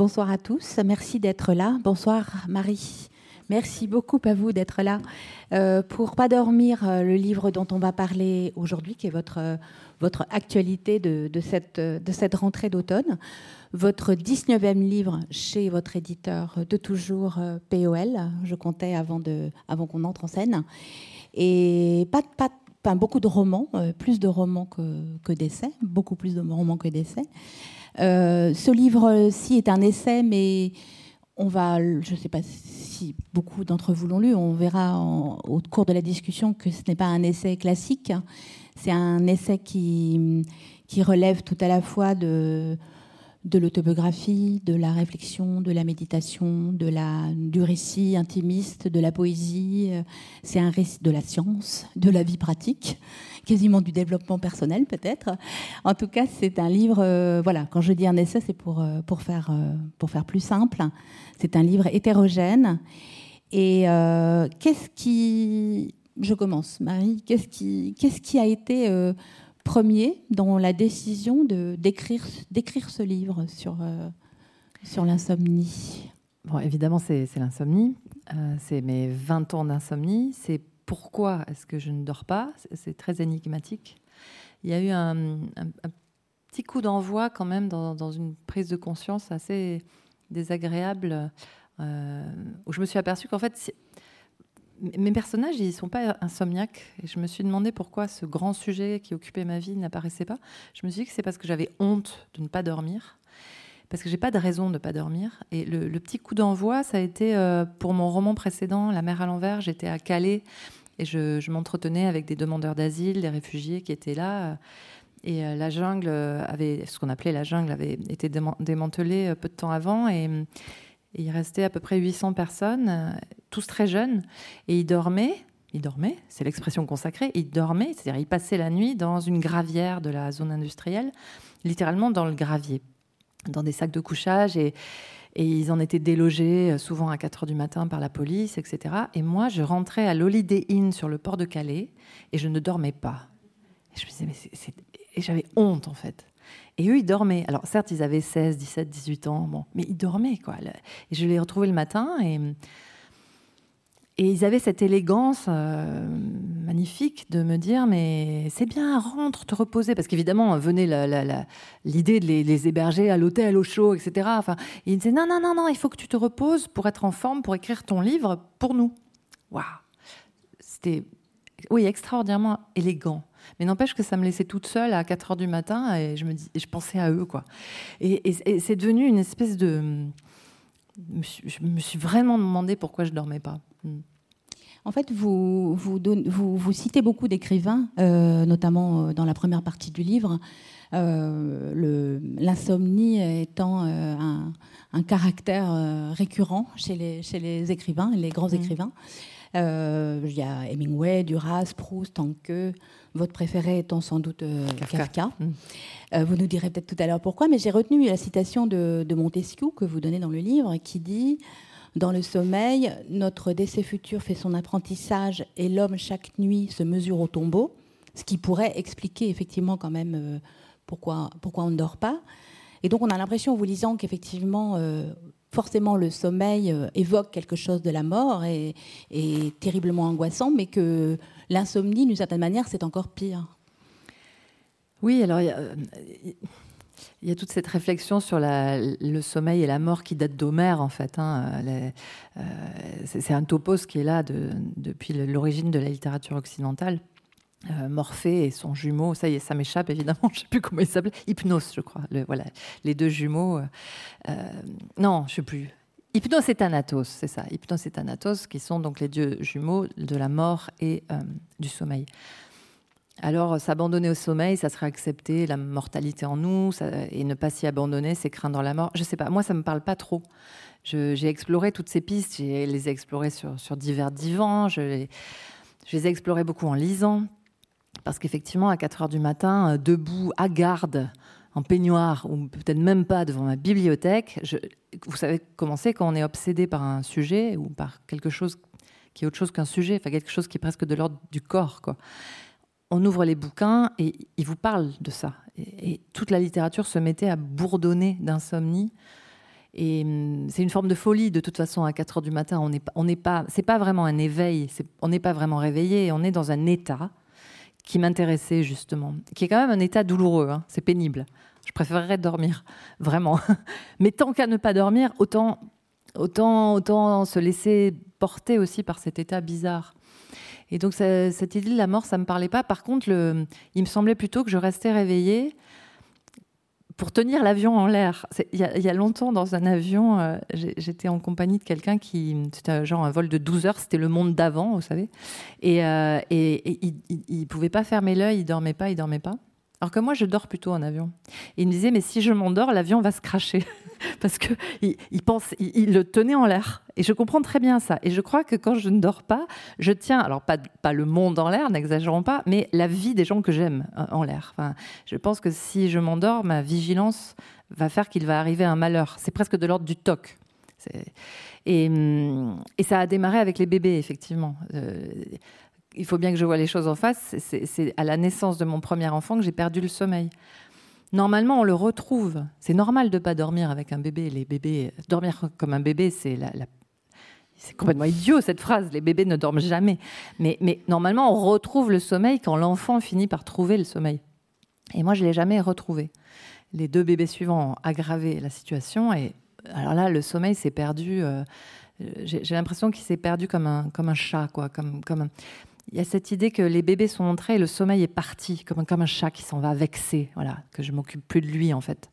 Bonsoir à tous. Merci d'être là. Bonsoir Marie. Merci beaucoup à vous d'être là. Euh, pour Pas dormir, euh, le livre dont on va parler aujourd'hui, qui est votre, euh, votre actualité de, cette, de cette rentrée d'automne, votre 19e livre chez votre éditeur de toujours POL, je comptais avant, de, avant qu'on entre en scène. Et pas, pas, beaucoup de romans, plus de romans que, que d'essais, beaucoup plus de romans que d'essais. Ce livre-ci est un essai, mais on va, je ne sais pas si beaucoup d'entre vous l'ont lu, on verra au cours de la discussion que ce n'est pas un essai classique. C'est un essai qui relève tout à la fois de, de l'autobiographie, de la réflexion, de la méditation, de la, du récit intimiste, de la poésie. C'est un récit de la science, de la vie pratique, quasiment du développement personnel peut-être. En tout cas, c'est un livre. Euh, voilà, quand je dis un essai, c'est pour euh, pour faire euh, pour faire plus simple. C'est un livre hétérogène. Et qu'est-ce qui, je commence, Marie. Qu'est-ce qui qu'est-ce qui a été premier dans la décision d'écrire ce livre sur euh, sur l'insomnie Bon, évidemment, c'est l'insomnie. Euh, c'est mes 20 ans d'insomnie. C'est pourquoi est-ce que je ne dors pas? C'est très énigmatique. Il y a eu un, petit coup d'envoi quand même dans, une prise de conscience assez désagréable euh, où je me suis aperçue qu'en fait, mes personnages, ils ne sont pas insomniaques. Et je me suis demandé pourquoi ce grand sujet qui occupait ma vie n'apparaissait pas. Je me suis dit que c'est parce que j'avais honte de ne pas dormir. Parce que j'ai pas de raison de ne pas dormir. Et le, petit coup d'envoi, ça a été euh, pour mon roman précédent, La mer à l'envers. J'étais à Calais et je, m'entretenais avec des demandeurs d'asile, des réfugiés qui étaient là. Et euh, la jungle avait, ce qu'on appelait la jungle, avait été démantelée euh, peu de temps avant. Et il restait à peu près 800 personnes, euh, tous très jeunes, et ils dormaient. Ils dormaient, c'est l'expression consacrée. Ils dormaient, c'est-à-dire ils passaient la nuit dans une gravière de la zone industrielle, littéralement dans le gravier, dans des sacs de couchage et, ils en étaient délogés euh, souvent à 4 heures du matin par la police, etc. Et moi, je rentrais à l'Holiday Inn sur le port de Calais et je ne dormais pas. Et. Et j'avais honte en fait. Et eux, ils dormaient. Alors, certes, ils avaient 16, 17, 18 ans, bon, mais ils dormaient, quoi. Et je les retrouvais le matin et, ils avaient cette élégance euh, magnifique de me dire Mais c'est bien, rentre, te reposer. Parce qu'évidemment, venait l'idée de les, héberger à l'hôtel, au chaud, etc. Enfin, ils disaient Non, non, non, non, il faut que tu te reposes pour être en forme, pour écrire ton livre pour nous. Waouh C'était, oui, extraordinairement élégant. Mais n'empêche que ça me laissait toute seule à 4 heures du matin et je, me dis, je pensais à eux. Quoi. Et, c'est devenu une espèce de. Je me suis vraiment demandé pourquoi je dormais pas. Hmm. En fait, vous, vous, vous, citez beaucoup d'écrivains, euh, notamment euh, dans la première partie du livre, euh, l'insomnie étant un, un, caractère récurrent chez les, chez les écrivains, les grands hmm. écrivains. Il y a Hemingway, Duras, Proust, Anke, votre préféré étant sans doute euh, Kafka. Mm. Euh, vous nous direz peut-être tout à l'heure pourquoi, mais j'ai retenu la citation de, Montesquieu que vous donnez dans le livre qui dit Dans le sommeil, notre décès futur fait son apprentissage et l'homme chaque nuit se mesure au tombeau, ce qui pourrait expliquer effectivement quand même euh, pourquoi, pourquoi on ne dort pas. Et donc on a l'impression en vous lisant qu'effectivement forcément le sommeil évoque quelque chose de la mort et est terriblement angoissant, mais que l'insomnie, d'une certaine manière, c'est encore pire. Oui, alors il y, a, toute cette réflexion sur le sommeil et la mort qui date d'Homère, en fait. Hein. Euh, c'est un topos qui est là depuis l'origine de la littérature occidentale. Euh, Morphée et son jumeau, ça y est, ça m'échappe évidemment, je ne sais plus comment il s'appelait, Hypnos, je crois. voilà, les deux jumeaux. Euh, non, je ne sais plus. Hypnos et Thanatos, c'est ça. Hypnos et Thanatos, qui sont donc les dieux jumeaux de la mort et euh, du sommeil. Alors, s'abandonner au sommeil, ça serait accepter la mortalité en nous, et ne pas s'y abandonner, c'est craindre la mort. Je sais pas, moi, ça me parle pas trop. J'ai exploré toutes ces pistes, je les ai explorées sur, divers divans, je je les ai explorées beaucoup en lisant, parce qu'effectivement, à 4 heures du matin, euh, debout, à garde, en peignoir ou peut-être même pas devant ma bibliothèque. vous savez comment c'est quand on est obsédé par un sujet ou par quelque chose qui est autre chose qu'un sujet, enfin quelque chose qui est presque de l'ordre du corps. Quoi. On ouvre les bouquins et ils vous parlent de ça. Et, toute la littérature se mettait à bourdonner d'insomnie. Et hum, c'est une forme de folie de toute façon à 4 heures du matin. On n'est pas, pas vraiment un éveil. on n'est pas vraiment réveillé. On est dans un état qui m'intéressait justement, qui est quand même un état douloureux. Hein. c'est pénible. Je préférerais dormir, vraiment. Mais tant qu'à ne pas dormir, autant, autant, autant se laisser porter aussi par cet état bizarre. Et donc cette idée de la mort, ça me parlait pas. Par contre, il me semblait plutôt que je restais réveillée pour tenir l'avion en l'air. Il y, a longtemps, dans un avion, euh, j'étais en compagnie de quelqu'un qui. C'était genre un vol de 12 heures, c'était le monde d'avant, vous savez. Et, euh, et, il ne pouvait pas fermer l'œil, il dormait pas, il dormait pas. Alors que moi, je dors plutôt en avion. Il me disait, mais si je m'endors, l'avion va se cracher. Parce qu'il il pense, il, le tenait en l'air. Et je comprends très bien ça. Et je crois que quand je ne dors pas, je tiens, alors pas, pas le monde en l'air, n'exagérons pas, mais la vie des gens que j'aime euh, en l'air. Enfin, je pense que si je m'endors, ma vigilance va faire qu'il va arriver un malheur. C'est presque de l'ordre du toc. Et, hum, et, ça a démarré avec les bébés, effectivement. Euh, il faut bien que je vois les choses en face. C'est à la naissance de mon premier enfant que j'ai perdu le sommeil. Normalement, on le retrouve. C'est normal de ne pas dormir avec un bébé. Les bébés, dormir comme un bébé, c'est complètement idiot cette phrase. Les bébés ne dorment jamais. Mais, normalement, on retrouve le sommeil quand l'enfant finit par trouver le sommeil. Et moi, je l'ai jamais retrouvé. Les deux bébés suivants ont aggravé la situation. Et alors là, le sommeil s'est perdu. Euh, j'ai l'impression qu'il s'est perdu comme un, comme un chat, quoi, comme, comme il y a cette idée que les bébés sont entrés et le sommeil est parti, comme, comme un chat qui s'en va vexé, voilà, que je m'occupe plus de lui en fait.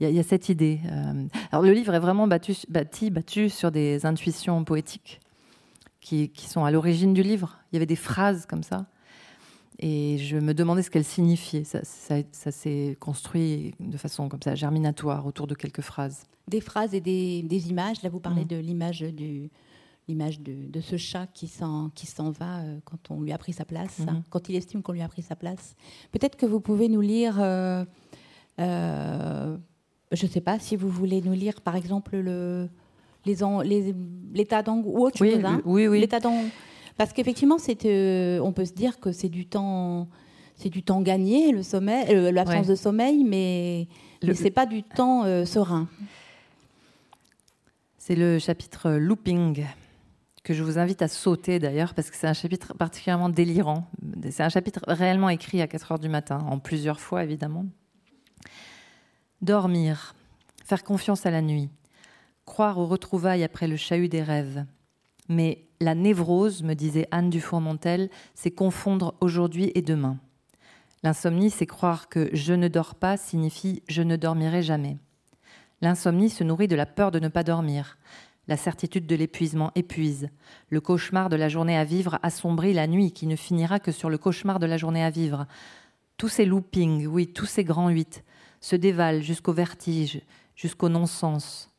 Il y, a, cette idée. Euh, alors le livre est vraiment battu, bâti, battu sur des intuitions poétiques qui, qui sont à l'origine du livre. Il y avait des phrases comme ça. Et je me demandais ce qu'elles signifiaient. Ça, ça, s'est construit de façon comme ça, germinatoire, autour de quelques phrases. Des phrases et des, des images. Là, vous parlez mmh. de l'image du, l'image de, ce chat qui s'en, qui s'en va euh, quand on lui a pris sa place, hein, mhm. quand il estime qu'on lui a pris sa place. Peut-être que vous pouvez nous lire, euh, euh, je ne sais pas si vous voulez nous lire par exemple le, les, les, l'état d'angle ou autre oui, chose. Hein, oui, oui. L'état Parce qu'effectivement, c'est, on peut se dire que c'est du temps, c'est du temps gagné, le sommeil, l'absence de sommeil, mais, mais ce n'est pas du temps serein. C'est le chapitre looping que je vous invite à sauter d'ailleurs, parce que c'est un chapitre particulièrement délirant. C'est un chapitre réellement écrit à 4 heures du matin, en plusieurs fois évidemment. Dormir, faire confiance à la nuit, croire aux retrouvailles après le chahut des rêves. Mais la névrose, me disait Anne Dufour-Montel, c'est confondre aujourd'hui et demain. L'insomnie, c'est croire que je ne dors pas signifie je ne dormirai jamais. L'insomnie se nourrit de la peur de ne pas dormir. La certitude de l'épuisement épuise. Le cauchemar de la journée à vivre assombrit la nuit qui ne finira que sur le cauchemar de la journée à vivre. Tous ces loopings, oui, tous ces grands huit, se dévalent jusqu'au vertige, jusqu'au non-sens.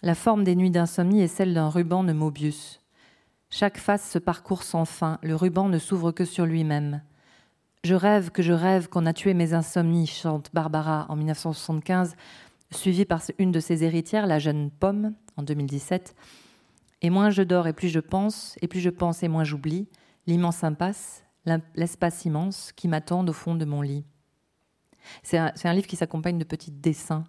La forme des nuits d'insomnie est celle d'un ruban de Mobius. Chaque face se parcourt sans fin, le ruban ne s'ouvre que sur lui-même. Je rêve que je rêve qu'on a tué mes insomnies, chante Barbara en 1975, suivie par une de ses héritières, la jeune Pomme, en 2017. Et moins je dors et plus je pense, et plus je pense et moins j'oublie, l'immense impasse, l'espace immense qui m'attend au fond de mon lit. C'est un, livre qui s'accompagne de petits dessins.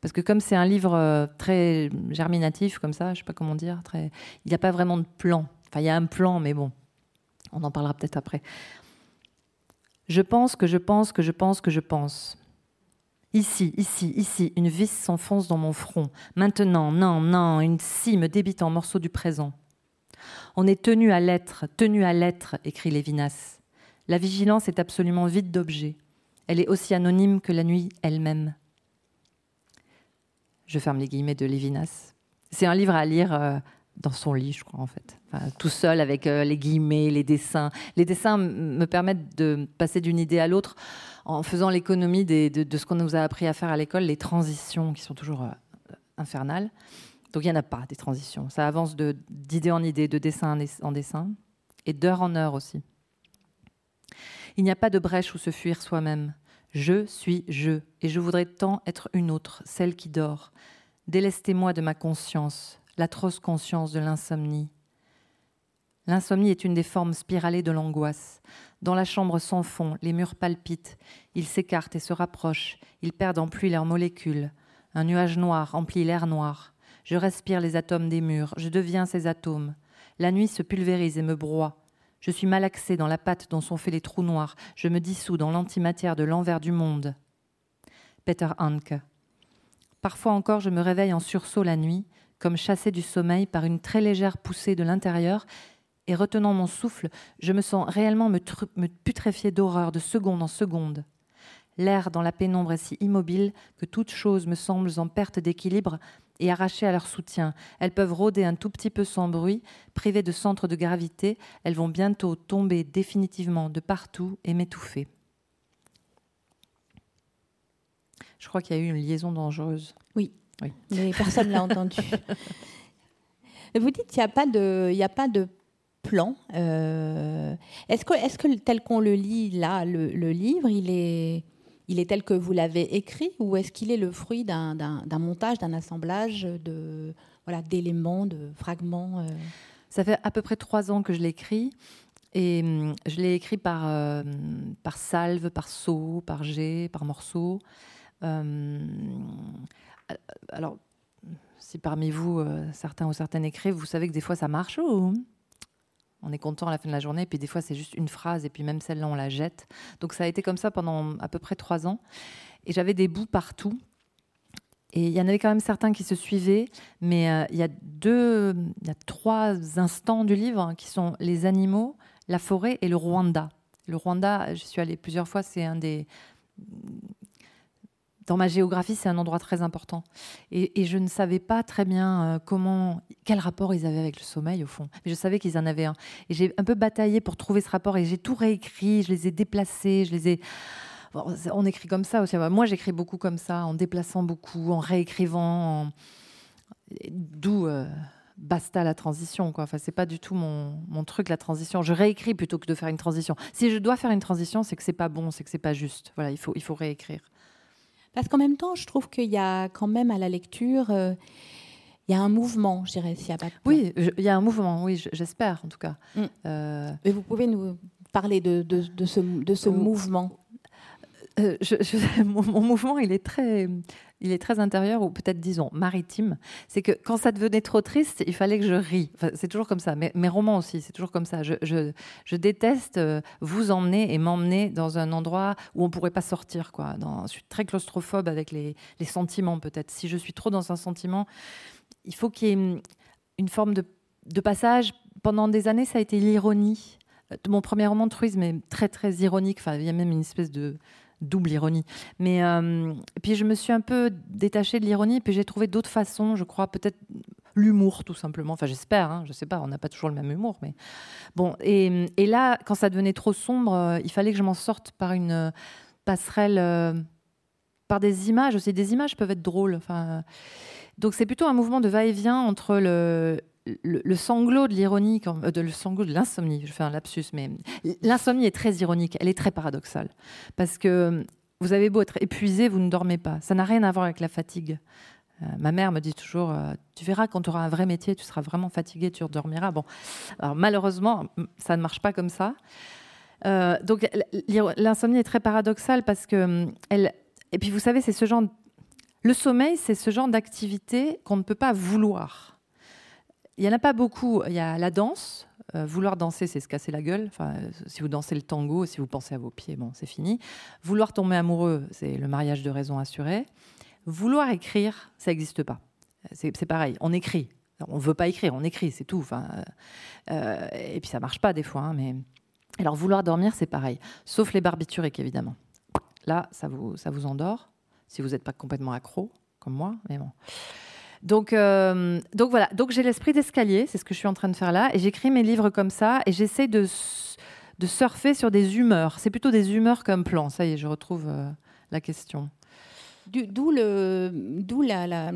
Parce que comme c'est un livre euh, très germinatif, comme ça, je sais pas comment dire, il n'y a pas vraiment de plan. Enfin, il y a un plan, mais bon, on en parlera peut-être après. Je pense que je pense que je pense que je pense. Ici, ici, ici, une vis s'enfonce dans mon front. Maintenant, non, non, une scie me débite en morceaux du présent. On est tenu à l'être, tenu à l'être, écrit Lévinas. La vigilance est absolument vide d'objets. Elle est aussi anonyme que la nuit elle-même. Je ferme les guillemets de Lévinas. C'est un livre à lire euh, dans son lit, je crois, en fait. tout seul avec euh, les guillemets, les dessins. Les dessins me permettent de passer d'une idée à l'autre en faisant l'économie de, ce qu'on nous a appris à faire à l'école, les transitions qui sont toujours euh, infernales. Donc il n'y en a pas des transitions. Ça avance d'idée en idée, de dessin en dessin, et d'heure en heure aussi. Il n'y a pas de brèche où se fuir soi-même. Je suis je, et je voudrais tant être une autre, celle qui dort. Délestez-moi de ma conscience, l'atroce conscience de l'insomnie. L'insomnie est une des formes spiralées de l'angoisse. Dans la chambre sans fond, les murs palpitent, ils s'écartent et se rapprochent, ils perdent en pluie leurs molécules. Un nuage noir remplit l'air noir. Je respire les atomes des murs, je deviens ces atomes. La nuit se pulvérise et me broie. Je suis malaxé dans la pâte dont sont faits les trous noirs. Je me dissous dans l'antimatière de l'envers du monde. Peter Hanke. Parfois encore, je me réveille en sursaut la nuit, comme chassé du sommeil par une très légère poussée de l'intérieur, et retenant mon souffle, je me sens réellement me, putréfier d'horreur de seconde en seconde. L'air dans la pénombre est si immobile que toute chose me semble en perte d'équilibre et arrachées à leur soutien. Elles peuvent rôder un tout petit peu sans bruit, privées de centre de gravité. Elles vont bientôt tomber définitivement de partout et m'étouffer. Je crois qu'il y a eu une liaison dangereuse. Oui, oui. mais personne ne l'a entendu. Vous dites qu'il n'y a pas de, il a pas de plan. Euh, est-ce que, est que tel qu'on le lit là, le livre, il est il est tel que vous l'avez écrit ou est-ce qu'il est le fruit d'un montage, d'un assemblage de voilà d'éléments, de fragments euh Ça fait à peu près trois ans que je l'écris. Et hum, je l'ai écrit par, euh, par salve, par saut, par jet, par morceau. Hum, alors, si parmi vous, euh, certains ou certaines écrivent, vous savez que des fois ça marche ou on est content à la fin de la journée, et puis des fois c'est juste une phrase, et puis même celle-là on la jette. Donc ça a été comme ça pendant à peu près trois ans. Et j'avais des bouts partout. Et il y en avait quand même certains qui se suivaient, mais euh, il y a deux, il y a trois instants du livre hein, qui sont les animaux, la forêt et le Rwanda. Le Rwanda, je suis allée plusieurs fois, c'est un des dans ma géographie, c'est un endroit très important. Et, je ne savais pas très bien euh, quel rapport ils avaient avec le sommeil, au fond. Mais je savais qu'ils en avaient un. Et j'ai un peu bataillé pour trouver ce rapport et j'ai tout réécrit, je les ai déplacés, je les ai. on écrit comme ça aussi. Moi, j'écris beaucoup comme ça, en déplaçant beaucoup, en réécrivant. D'où. Euh, basta la transition. Quoi. Enfin, c'est pas du tout mon, truc, la transition. Je réécris plutôt que de faire une transition. Si je dois faire une transition, c'est que c'est pas bon, c'est que c'est pas juste. Voilà, il faut réécrire. Parce qu'en même temps, je trouve qu'il y a quand même à la lecture, euh, il y a un mouvement, je dirais, s'il y a pas Oui, il y a un mouvement, oui, j'espère en tout cas. Mm. Euh, Mais vous pouvez nous parler de, de, de ce, de ce mouvement euh, mon, mouvement, il est très, il est très intérieur ou peut-être disons maritime. C'est que quand ça devenait trop triste, il fallait que je rie. c'est toujours comme ça. Mes romans aussi, c'est toujours comme ça. Je, déteste euh, vous emmener et m'emmener dans un endroit où on pourrait pas sortir. Je suis très claustrophobe avec les, sentiments peut-être. Si je suis trop dans un sentiment, il faut qu'il y ait une, forme de, passage. Pendant des années, ça a été l'ironie. Mon premier roman de truisme est très très ironique. Il y a même une espèce de double ironie. Mais euh, puis je me suis un peu détachée de l'ironie, puis j'ai trouvé d'autres façons, je crois, peut-être l'humour tout simplement. Enfin, j'espère, hein, je sais pas, on n'a pas toujours le même humour, mais bon. Et, là, quand ça devenait trop sombre, euh, il fallait que je m'en sorte par une euh, passerelle, par des images aussi. Des images peuvent être drôles. Enfin, donc c'est plutôt un mouvement de va-et-vient entre le, le, sanglot de l'ironie, euh, le sanglot de l'insomnie, je fais un lapsus, mais l'insomnie est très ironique, elle est très paradoxale. Parce que euh, vous avez beau être épuisé, vous ne dormez pas. Ça n'a rien à voir avec la fatigue. Euh, ma mère me dit toujours, tu verras quand tu auras un vrai métier, tu seras vraiment fatigué, tu dormiras. Bon, malheureusement, ça ne marche pas comme ça. donc l'insomnie est très paradoxale parce que elle. Et puis vous savez, c'est ce genre. Le sommeil, c'est ce genre d'activité qu'on ne peut pas vouloir. Il n'y en a pas beaucoup. Il y a la danse. Euh, vouloir danser, c'est se casser la gueule. Enfin, euh, si vous dansez le tango, si vous pensez à vos pieds, bon, c'est fini. Vouloir tomber amoureux, c'est le mariage de raison assuré. Vouloir écrire, ça n'existe pas. C'est pareil, on écrit. On ne veut pas écrire, on écrit, c'est tout. Enfin, euh, et puis ça marche pas des fois. Hein, mais alors vouloir dormir, c'est pareil, sauf les barbituriques évidemment. Là, ça vous, ça vous endort si vous n'êtes pas complètement accro comme moi, mais bon. Donc, euh, donc voilà. Donc j'ai l'esprit d'escalier, c'est ce que je suis en train de faire là, et j'écris mes livres comme ça, et j'essaie de, de surfer sur des humeurs. C'est plutôt des humeurs comme plan. Ça y est, je retrouve euh, la question. D'où le, d'où la, la,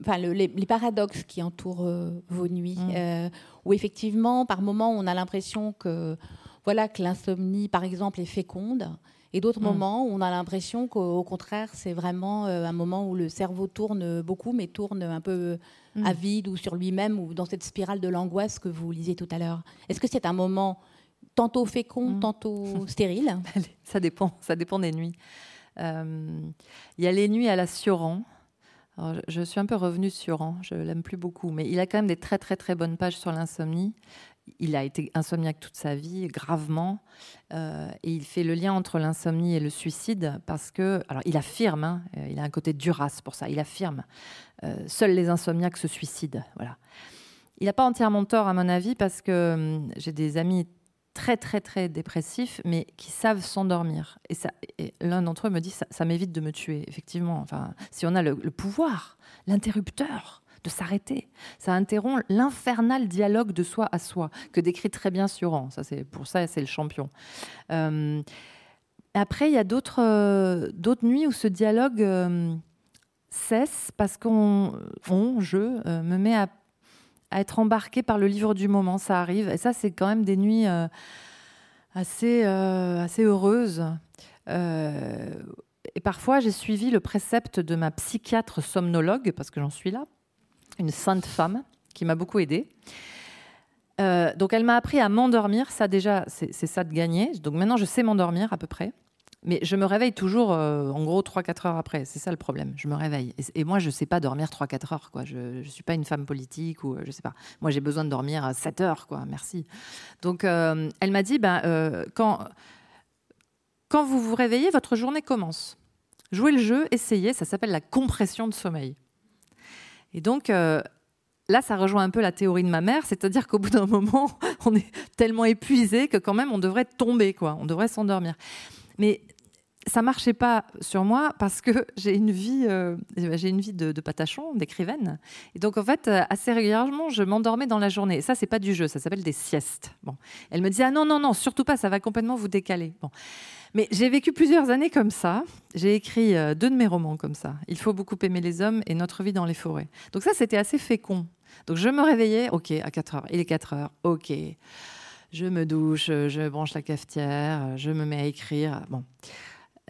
enfin, les, paradoxes qui entourent euh, vos nuits, mmh. où effectivement, par moments, on a l'impression que voilà que l'insomnie, par exemple, est féconde et d'autres mm. moments où on a l'impression qu'au contraire, c'est vraiment euh, un moment où le cerveau tourne beaucoup, mais tourne un peu mm. à vide ou sur lui-même ou dans cette spirale de l'angoisse que vous lisiez tout à l'heure. Est-ce que c'est un moment tantôt fécond, mm. tantôt stérile? Ça dépend, ça dépend des nuits. Euh, il y a les nuits à la Sioran, je suis un peu revenue sur An, je l'aime plus beaucoup, mais il a quand même des très très très bonnes pages sur l'insomnie. Il a été insomniaque toute sa vie, gravement, euh, et il fait le lien entre l'insomnie et le suicide parce que, alors il affirme, hein, euh, il a un côté durace pour ça, il affirme, euh, seuls les insomniaques se suicident, voilà. Il n'a pas entièrement tort à mon avis parce que hum, j'ai des amis très très très dépressifs, mais qui savent s'endormir. Et, ça, l'un d'entre eux me dit ça, m'évite de me tuer. Effectivement, enfin, si on a le, pouvoir, l'interrupteur de s'arrêter, ça interrompt l'infernal dialogue de soi à soi que décrit très bien Suran. Ça, c'est pour ça, c'est le champion. Euh, après, il y a d'autres euh, d'autres nuits où ce dialogue euh, cesse parce qu'on, on, je, me met à à être embarqué par le livre du moment. Ça arrive. Et ça, c'est quand même des nuits assez, assez heureuses. Et parfois, j'ai suivi le précepte de ma psychiatre somnologue, parce que j'en suis là, une sainte femme qui m'a beaucoup aidée. donc, elle m'a appris à m'endormir. Ça, déjà, c'est ça de gagner. Donc, maintenant, je sais m'endormir à peu près. Mais je me réveille toujours, euh, en gros, 3-4 heures après. C'est ça le problème. Je me réveille. Et, moi, je ne sais pas dormir 3-4 heures. Quoi. Je ne suis pas une femme politique ou euh, je sais pas. Moi, j'ai besoin de dormir 7 heures. Quoi. Merci. Donc, euh, elle m'a dit, ben, quand, quand vous vous réveillez, votre journée commence. Jouez le jeu, essayez. Ça s'appelle la compression de sommeil. Et donc, là, ça rejoint un peu la théorie de ma mère, c'est-à-dire qu'au bout d'un moment, on est tellement épuisé que quand même, on devrait tomber, quoi. On devrait s'endormir. Mais ça marchait pas sur moi parce que j'ai une vie, euh, j'ai une vie de, patachon, d'écrivaine. Et donc, en fait, euh, assez régulièrement, je m'endormais dans la journée. Et ça, c'est pas du jeu, ça s'appelle des siestes. Bon. Elle me disait, ah non, non, non, surtout pas, ça va complètement vous décaler. Bon. Mais j'ai vécu plusieurs années comme ça. J'ai écrit euh, deux de mes romans comme ça. Il faut beaucoup aimer les hommes et Notre vie dans les forêts. Donc ça, c'était assez fécond. Donc je me réveillais, ok, à 4 heures. Il est 4 heures, ok. Je me douche, je branche la cafetière, je me mets à écrire. Bon.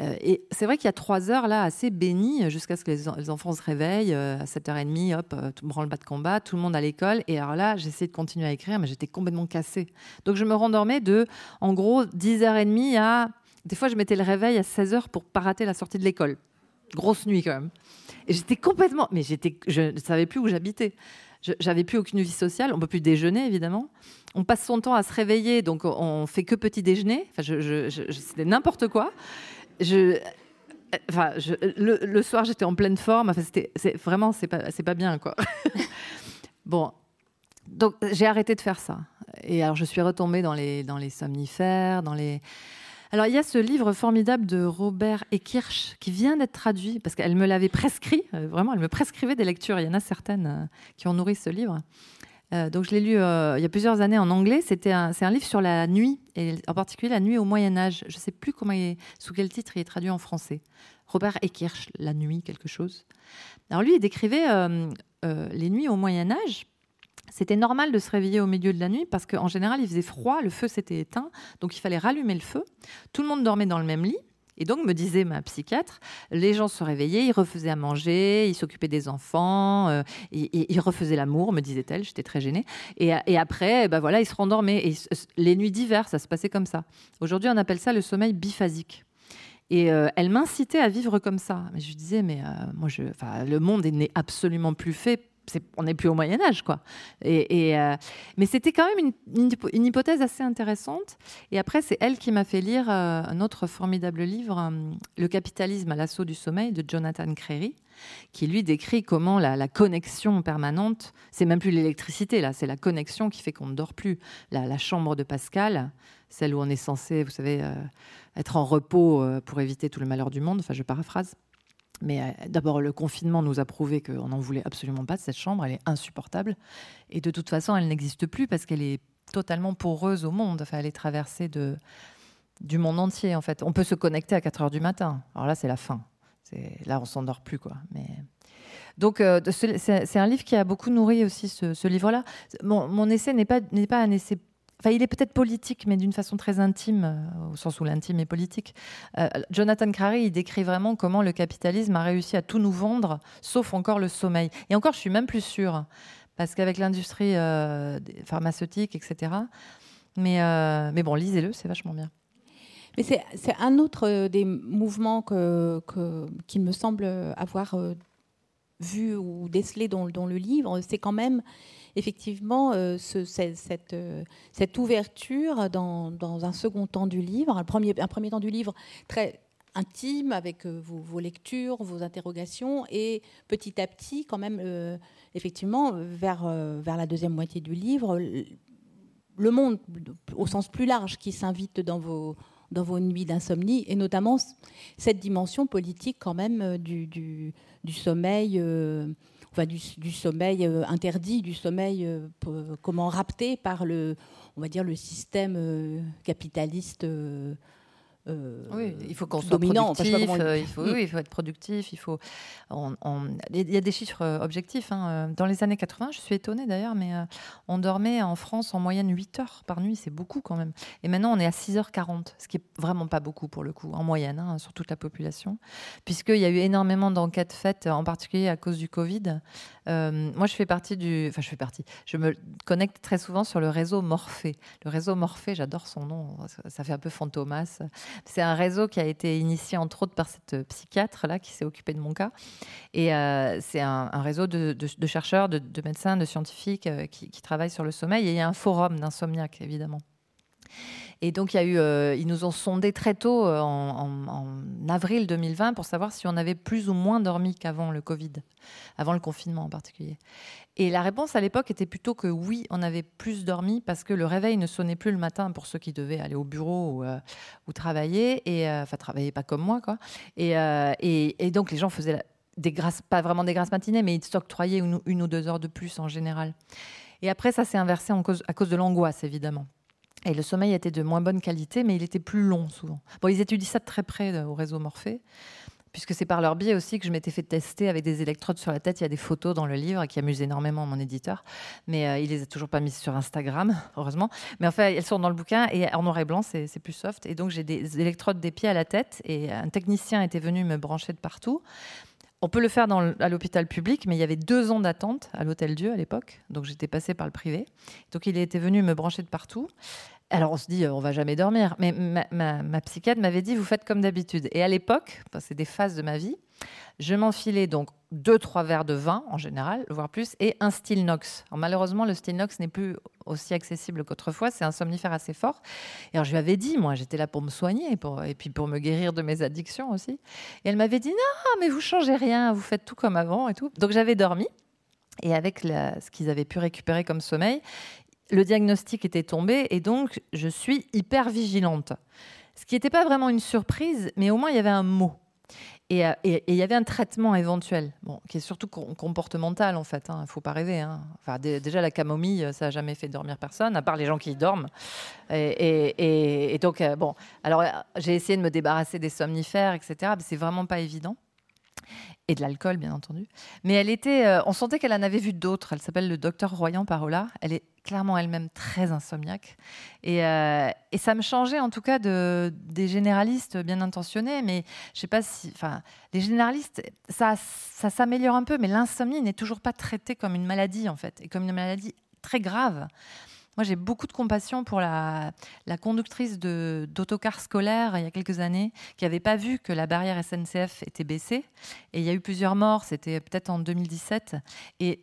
Euh, et c'est vrai qu'il y a trois heures là assez bénies jusqu'à ce que les, enfants se réveillent euh, à 7h30, hop, euh, tout branle-bas de combat, tout le monde à l'école. Et alors là, j'essayais de continuer à écrire, mais j'étais complètement cassée. Donc je me rendormais de, en gros, 10h30 à. Des fois, je mettais le réveil à 16h pour pas rater la sortie de l'école. Grosse nuit quand même. Et j'étais complètement. Mais j'étais, je ne savais plus où j'habitais. J'avais plus aucune vie sociale. On peut plus déjeuner, évidemment. On passe son temps à se réveiller, donc on fait que petit déjeuner. Enfin, c'était n'importe quoi je, enfin, le, soir, j'étais en pleine forme. Enfin, c'était, c'est, vraiment, c'est pas, c'est pas bien, quoi. bon, donc j'ai arrêté de faire ça. Et alors, je suis retombée dans les, dans les somnifères, dans les. Alors, il y a ce livre formidable de Robert Ekirch qui vient d'être traduit, parce qu'elle me l'avait prescrit, euh, vraiment, elle me prescrivait des lectures. Il y en a certaines euh, qui ont nourri ce livre. Euh, donc je l'ai lu euh, il y a plusieurs années en anglais. C'était c'est un livre sur la nuit et en particulier la nuit au Moyen Âge. Je ne sais plus comment il sous quel titre il est traduit en français. Robert Ekirch, La nuit, quelque chose. Alors lui, il décrivait euh, les nuits au Moyen Âge. C'était normal de se réveiller au milieu de la nuit parce qu'en général, il faisait froid, le feu s'était éteint, donc il fallait rallumer le feu. Tout le monde dormait dans le même lit. Et donc, me disait ma psychiatre, les gens se réveillaient, ils refaisaient à manger, ils s'occupaient des enfants, euh, ils, refaisaient l'amour, me disait-elle, j'étais très gênée. Et, après, ben voilà, ils se rendormaient. Et les nuits d'hiver, ça se passait comme ça. Aujourd'hui, on appelle ça le sommeil biphasique. Et euh, elle m'incitait à vivre comme ça. Mais je disais, mais euh, moi, je, le monde n'est absolument plus fait on n'est plus au Moyen Âge, quoi. Et, euh, mais c'était quand même une, hypothèse assez intéressante. Et après, c'est elle qui m'a fait lire euh, un autre formidable livre, euh, Le capitalisme à l'assaut du sommeil de Jonathan Crary, qui lui décrit comment la, connexion permanente, c'est même plus l'électricité là, c'est la connexion qui fait qu'on ne dort plus. La, chambre de Pascal, celle où on est censé, vous savez, être en repos pour éviter tout le malheur du monde. Enfin, je paraphrase. Mais euh, d'abord, le confinement nous a prouvé qu'on n'en voulait absolument pas de cette chambre. Elle est insupportable. Et de toute façon, elle n'existe plus parce qu'elle est totalement poreuse au monde. Enfin, elle est traversée du monde entier, en fait. On peut se connecter à 4 heures du matin. Alors là, c'est la fin. Là, on s'endort plus, quoi. Mais... Donc, euh, c'est un livre qui a beaucoup nourri aussi ce, livre-là. Mon, mon, essai n'est pas, pas un essai il est peut-être politique, mais d'une façon très intime, euh, au sens où l'intime est politique. Euh, Jonathan Crary, il décrit vraiment comment le capitalisme a réussi à tout nous vendre, sauf encore le sommeil. Et encore, je suis même plus sûre, parce qu'avec l'industrie euh, pharmaceutique, etc. Mais, bon, lisez-le, c'est vachement bien. Mais c'est un autre des mouvements qui me semble avoir vu ou décelé dans, le livre, c'est quand même effectivement cette, cette, ouverture dans, un second temps du livre, un premier, temps du livre très intime avec vos, lectures, vos interrogations, et petit à petit, quand même, effectivement, vers la deuxième moitié du livre, le monde au sens plus large qui s'invite dans vos, dans vos nuits d'insomnie, et notamment cette dimension politique quand même euh, du, sommeil, euh, enfin du, sommeil euh, interdit, du sommeil comment rapté par le, on va dire le système capitaliste euh, oui, il faut qu'on soit productif, euh, il, faut, oui, il faut être productif, il faut... il y a des chiffres euh, objectifs. Hein. Dans les années 80, je suis étonnée d'ailleurs, mais on dormait en France en moyenne 8 heures par nuit, c'est beaucoup quand même. Et maintenant, on est à 6h40, ce qui est vraiment pas beaucoup pour le coup, en moyenne, hein, sur toute la population, puisqu'il y a eu énormément d'enquêtes faites, en particulier à cause du Covid. moi, je fais partie du... Enfin, je fais partie. Je me connecte très souvent sur le réseau Morphée. Le réseau Morphée, j'adore son nom, ça fait un peu fantomas. C'est un réseau qui a été initié entre autres par cette psychiatre là qui s'est occupée de mon cas. Et euh, c'est un, réseau de, chercheurs, de, médecins, de scientifiques euh, qui, travaillent sur le sommeil. Et il y a un forum d'insomniaques évidemment. Et donc, il y a eu, euh, ils nous ont sondé très tôt, en, en, avril 2020, pour savoir si on avait plus ou moins dormi qu'avant le Covid, avant le confinement en particulier. Et la réponse à l'époque était plutôt que oui, on avait plus dormi parce que le réveil ne sonnait plus le matin pour ceux qui devaient aller au bureau ou, euh, travailler, et euh, enfin travailler pas comme moi, quoi. Et, euh, donc les gens faisaient des grâces, pas vraiment des grâces matinées, mais ils s'octroyaient une, une, ou deux heures de plus en général. Et après, ça s'est inversé à cause de l'angoisse, évidemment. Et le sommeil était de moins bonne qualité, mais il était plus long souvent. Bon, ils étudient ça de très près au réseau Morphée puisque c'est par leur biais aussi que je m'étais fait tester avec des électrodes sur la tête. Il y a des photos dans le livre qui amusent énormément mon éditeur, mais euh, il les a toujours pas mises sur Instagram, heureusement. Mais en fait, elles sont dans le bouquin et en noir et blanc, c'est plus soft. Et donc j'ai des électrodes des pieds à la tête et un technicien était venu me brancher de partout. On peut le faire à l'hôpital public, mais il y avait deux ans d'attente à l'Hôtel Dieu à l'époque, donc j'étais passée par le privé. Donc il était venu me brancher de partout. Alors on se dit, euh, on va jamais dormir. Mais ma, psychiatre m'avait dit, vous faites comme d'habitude. Et à l'époque, c'est des phases de ma vie, je m'enfilais donc deux, trois verres de vin en général, voire plus, et un Stilnox. Alors, malheureusement, le Stilnox n'est plus aussi accessible qu'autrefois. C'est un somnifère assez fort. Et alors je lui avais dit, moi, j'étais là pour me soigner et puis pour me guérir de mes addictions aussi. Et elle m'avait dit, non, mais vous changez rien, vous faites tout comme avant et tout. Donc j'avais dormi. Et avec ce qu'ils avaient pu récupérer comme sommeil, le diagnostic était tombé et donc je suis hyper vigilante. Ce qui n'était pas vraiment une surprise, mais au moins il y avait un mot. Et, euh, il y avait un traitement éventuel, bon, qui est surtout comportemental en fait. Il hein, ne faut pas rêver. Hein. Enfin, déjà la camomille, ça n'a jamais fait dormir personne, à part les gens qui y dorment. Et, donc euh, bon, alors j'ai essayé de me débarrasser des somnifères, etc. Mais c'est vraiment pas évident et de l'alcool, bien entendu. Mais elle était, euh, on sentait qu'elle en avait vu d'autres. Elle s'appelle le docteur Royan Parola. Elle est clairement elle-même très insomniaque. Et, euh, et, ça me changeait en tout cas de, des généralistes bien intentionnés. Mais je sais pas si. Enfin, les généralistes, ça, ça s'améliore un peu, mais l'insomnie n'est toujours pas traitée comme une maladie, en fait, et comme une maladie très grave. Moi, j'ai beaucoup de compassion pour la, conductrice d'autocar scolaire il y a quelques années qui n'avait pas vu que la barrière SNCF était baissée. Et il y a eu plusieurs morts, c'était peut-être en 2017. Et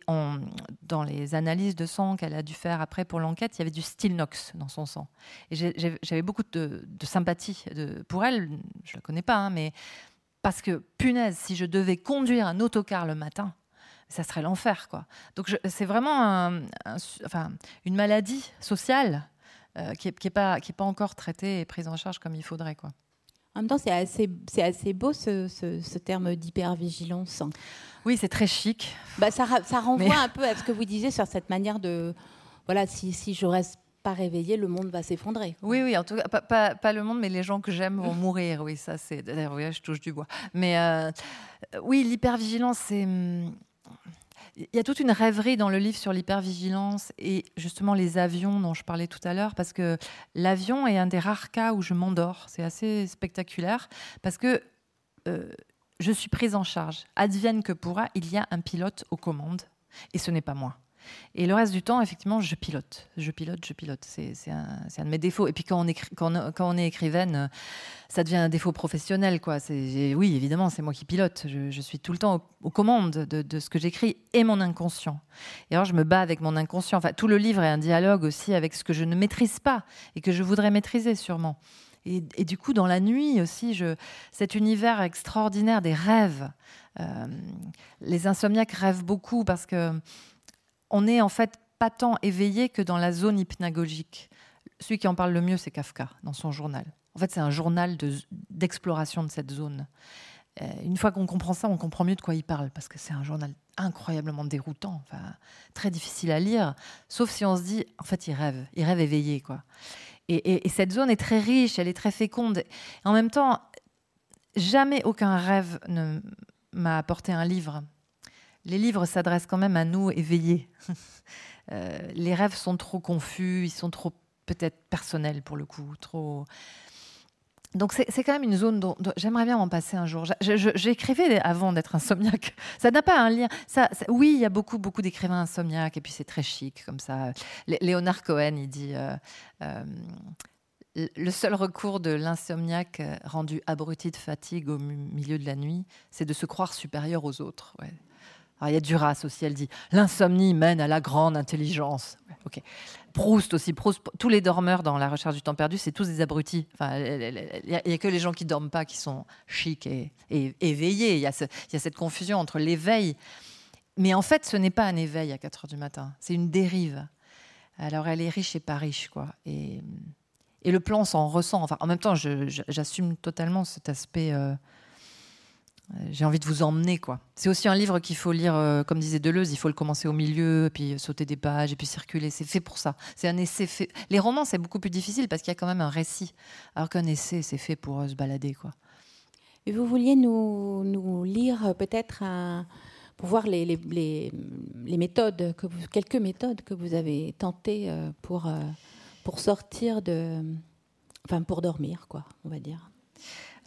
dans les analyses de sang qu'elle a dû faire après pour l'enquête, il y avait du Stilnox dans son sang. Et j'avais beaucoup de, sympathie pour elle. Je ne la connais pas, hein, mais parce que, punaise, si je devais conduire un autocar le matin, ça serait l'enfer. quoi. Donc c'est vraiment enfin, une maladie sociale euh, qui n'est est pas, qui est pas encore traitée et prise en charge comme il faudrait. quoi. En même temps, c'est assez, beau ce, ce, terme d'hypervigilance. Oui, c'est très chic. Bah, ça, ça renvoie un peu à ce que vous disiez sur cette manière de. Voilà, si, si je reste pas réveillé, le monde va s'effondrer. Oui, oui, en tout cas, pas, pas, le monde, mais les gens que j'aime vont mourir. Oui, ça, c'est. D'ailleurs, oui, je touche du bois. Mais euh, oui, l'hypervigilance, c'est. Il y a toute une rêverie dans le livre sur l'hypervigilance et justement les avions dont je parlais tout à l'heure, parce que l'avion est un des rares cas où je m'endors. C'est assez spectaculaire, parce que euh, je suis prise en charge. Advienne que pourra, il y a un pilote aux commandes, et ce n'est pas moi. Et le reste du temps, effectivement, je pilote. Je pilote, je pilote. C'est un, de mes défauts. Et puis quand on, écrit, quand, on est écrivaine, ça devient un défaut professionnel. Quoi. Oui, évidemment, c'est moi qui pilote. Je, suis tout le temps aux, commandes de, ce que j'écris et mon inconscient. Et alors, je me bats avec mon inconscient. Enfin, tout le livre est un dialogue aussi avec ce que je ne maîtrise pas et que je voudrais maîtriser sûrement. Et, du coup, dans la nuit aussi, cet univers extraordinaire des rêves. Euh, les insomniaques rêvent beaucoup parce que on est en fait pas tant éveillé que dans la zone hypnagogique. Celui qui en parle le mieux, c'est Kafka dans son journal. En fait, c'est un journal d'exploration de, cette zone. Euh, une fois qu'on comprend ça, on comprend mieux de quoi il parle, parce que c'est un journal incroyablement déroutant, très difficile à lire, sauf si on se dit, en fait, il rêve, il rêve éveillé. quoi. Et, cette zone est très riche, elle est très féconde. En même temps, jamais aucun rêve ne m'a apporté un livre. Les livres s'adressent quand même à nous éveillés. Euh, les rêves sont trop confus, ils sont trop peut-être personnels pour le coup, trop donc c'est quand même une zone dont, j'aimerais bien en passer un jour. J'écrivais avant d'être insomniaque. Ça n'a pas un lien. Ça, oui, il y a beaucoup beaucoup d'écrivains insomniaques et puis c'est très chic comme ça. Léonard Cohen, il dit euh, euh, le seul recours de l'insomniaque rendu abruti de fatigue au milieu de la nuit, c'est de se croire supérieur aux autres. Alors, il y a Duras aussi, elle dit l'insomnie mène à la grande intelligence. Ok. Proust aussi, Proust, tous les dormeurs dans La recherche du temps perdu, c'est tous des abrutis. Enfin, il n'y a, que les gens qui dorment pas qui sont chics et, éveillés. Il y, a cette confusion entre l'éveil. Mais en fait, ce n'est pas un éveil à 4 heures du matin, c'est une dérive. Alors, elle est riche et pas riche, quoi. Et, le plan s'en ressent. Enfin, en même temps, j'assume totalement cet aspect. Euh, j'ai envie de vous emmener quoi. C'est aussi un livre qu'il faut lire, euh, comme disait Deleuze, il faut le commencer au milieu, puis sauter des pages, et puis circuler. C'est fait pour ça. C'est un essai. Les romans c'est beaucoup plus difficile parce qu'il y a quand même un récit, alors qu'un essai c'est fait pour euh, se balader quoi. Et vous vouliez nous, lire euh, peut-être pour voir les, méthodes, quelques méthodes que vous avez tentées pour, pour sortir de, enfin pour dormir quoi, on va dire.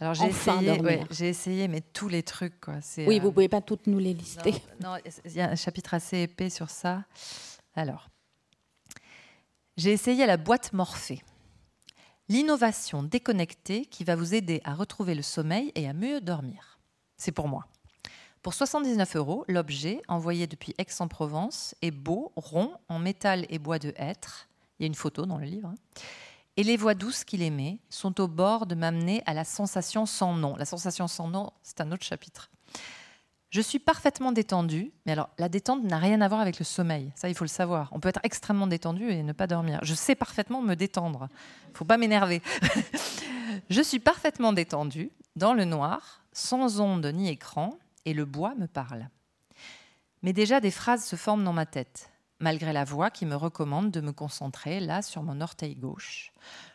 Alors j'ai essayé, j'ai essayé, mais tous les trucs. Quoi. Oui, vous ne euh, pouvez pas toutes nous les lister. Non, il y a un chapitre assez épais sur ça. Alors, j'ai essayé la boîte morphée. L'innovation déconnectée qui va vous aider à retrouver le sommeil et à mieux dormir. C'est pour moi. Pour 79 euros, l'objet, envoyé depuis Aix-en-Provence, est beau, rond, en métal et bois de hêtre. Il y a une photo dans le livre. Hein et les voix douces qu'il aimait sont au bord de m'amener à la sensation sans nom. La sensation sans nom, c'est un autre chapitre. Je suis parfaitement détendue, mais alors la détente n'a rien à voir avec le sommeil. Ça, il faut le savoir. On peut être extrêmement détendu et ne pas dormir. Je sais parfaitement me détendre. Il ne faut pas m'énerver. je suis parfaitement détendue, dans le noir, sans onde ni écran, et le bois me parle. Mais déjà, des phrases se forment dans ma tête malgré la voix qui me recommande de me concentrer là sur mon orteil gauche.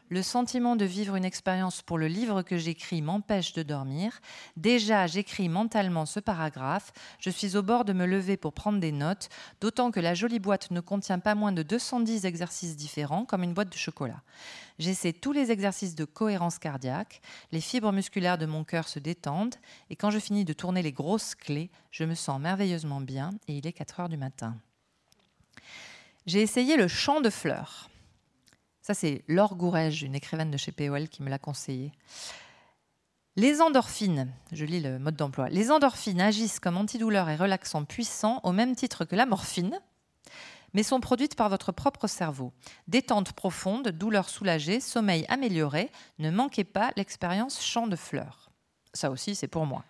Le sentiment de vivre une expérience pour le livre que j'écris m'empêche de dormir. Déjà, j'écris mentalement ce paragraphe. Je suis au bord de me lever pour prendre des notes, d'autant que la jolie boîte ne contient pas moins de 210 exercices différents, comme une boîte de chocolat. J'essaie tous les exercices de cohérence cardiaque. Les fibres musculaires de mon cœur se détendent. Et quand je finis de tourner les grosses clés, je me sens merveilleusement bien et il est 4 heures du matin. J'ai essayé le chant de fleurs. Ça, c'est Laure Gourège, une écrivaine de chez POL, qui me l'a conseillé. Les endorphines, je lis le mode d'emploi, les endorphines agissent comme antidouleurs et relaxants puissants au même titre que la morphine, mais sont produites par votre propre cerveau. Détente profonde, douleur soulagée, sommeil amélioré, ne manquez pas l'expérience chant de fleurs. Ça aussi, c'est pour moi.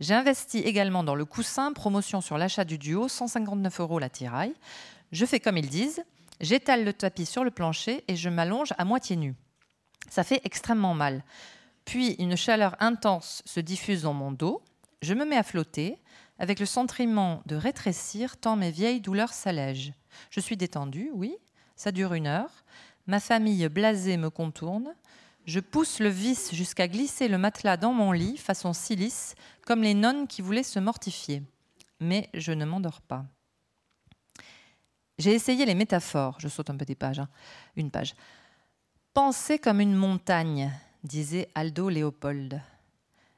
J'ai investi également dans le coussin, promotion sur l'achat du duo, 159 euros la tiraille. Je fais comme ils disent, j'étale le tapis sur le plancher et je m'allonge à moitié nu. Ça fait extrêmement mal. Puis une chaleur intense se diffuse dans mon dos. Je me mets à flotter, avec le sentiment de rétrécir tant mes vieilles douleurs s'allègent. Je suis détendue, oui, ça dure une heure. Ma famille blasée me contourne. Je pousse le vis jusqu'à glisser le matelas dans mon lit, façon silice, comme les nonnes qui voulaient se mortifier. Mais je ne m'endors pas. J'ai essayé les métaphores. Je saute un peu des pages. Hein. Une page. Pensez comme une montagne, disait Aldo Léopold.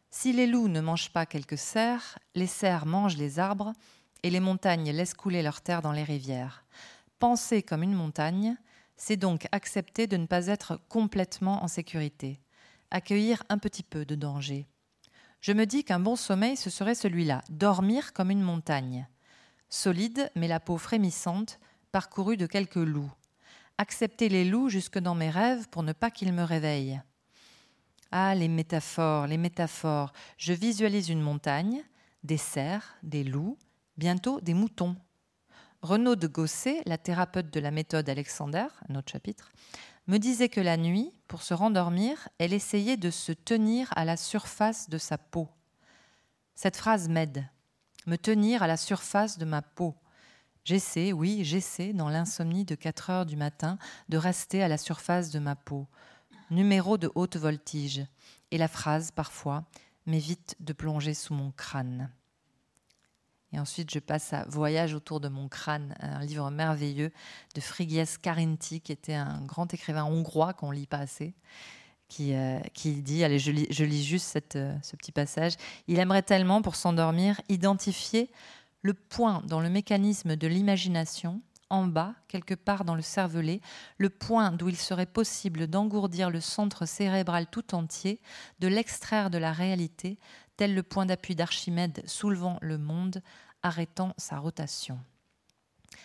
Si les loups ne mangent pas quelques cerfs, les cerfs mangent les arbres, et les montagnes laissent couler leur terre dans les rivières. Penser comme une montagne, c'est donc accepter de ne pas être complètement en sécurité, accueillir un petit peu de danger. Je me dis qu'un bon sommeil, ce serait celui-là, dormir comme une montagne, solide mais la peau frémissante, parcourue de quelques loups. Accepter les loups jusque dans mes rêves pour ne pas qu'ils me réveillent. Ah, les métaphores, les métaphores. Je visualise une montagne, des cerfs, des loups, bientôt des moutons. Renaud de Gosset, la thérapeute de la méthode Alexander, un autre chapitre, me disait que la nuit, pour se rendormir, elle essayait de se tenir à la surface de sa peau. Cette phrase m'aide. Me tenir à la surface de ma peau. J'essaie, oui, j'essaie, dans l'insomnie de 4 heures du matin, de rester à la surface de ma peau. Numéro de haute voltige. Et la phrase, parfois, m'évite de plonger sous mon crâne. Et ensuite, je passe à Voyage autour de mon crâne, un livre merveilleux de Frigyes Karinti, qui était un grand écrivain hongrois qu'on lit pas assez, qui, euh, qui dit, allez, je lis, juste euh, ce petit passage, il aimerait tellement, pour s'endormir, identifier le point dans le mécanisme de l'imagination, en bas, quelque part dans le cervelet, le point d'où il serait possible d'engourdir le centre cérébral tout entier, de l'extraire de la réalité, tel le point d'appui d'Archimède soulevant le monde, arrêtant sa rotation.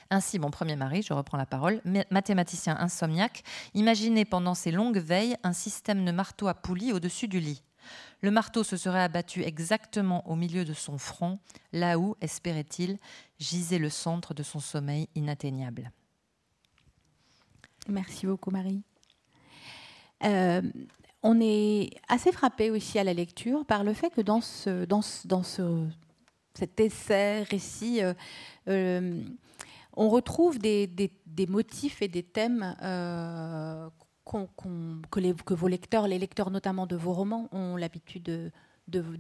Ainsi, mon premier mari, je reprends la parole, mathématicien insomniaque, imaginait pendant ses longues veilles un système de marteau à poulies au-dessus du lit. Le marteau se serait abattu exactement au milieu de son front, là où, espérait-il, gisait le centre de son sommeil inatteignable. Merci beaucoup, Marie. Euh, on est assez frappé aussi à la lecture par le fait que dans, ce, dans, ce, cet essai, récit, euh, euh, on retrouve des, des, motifs et des thèmes que, vos lecteurs, les lecteurs notamment de vos romans, ont l'habitude de,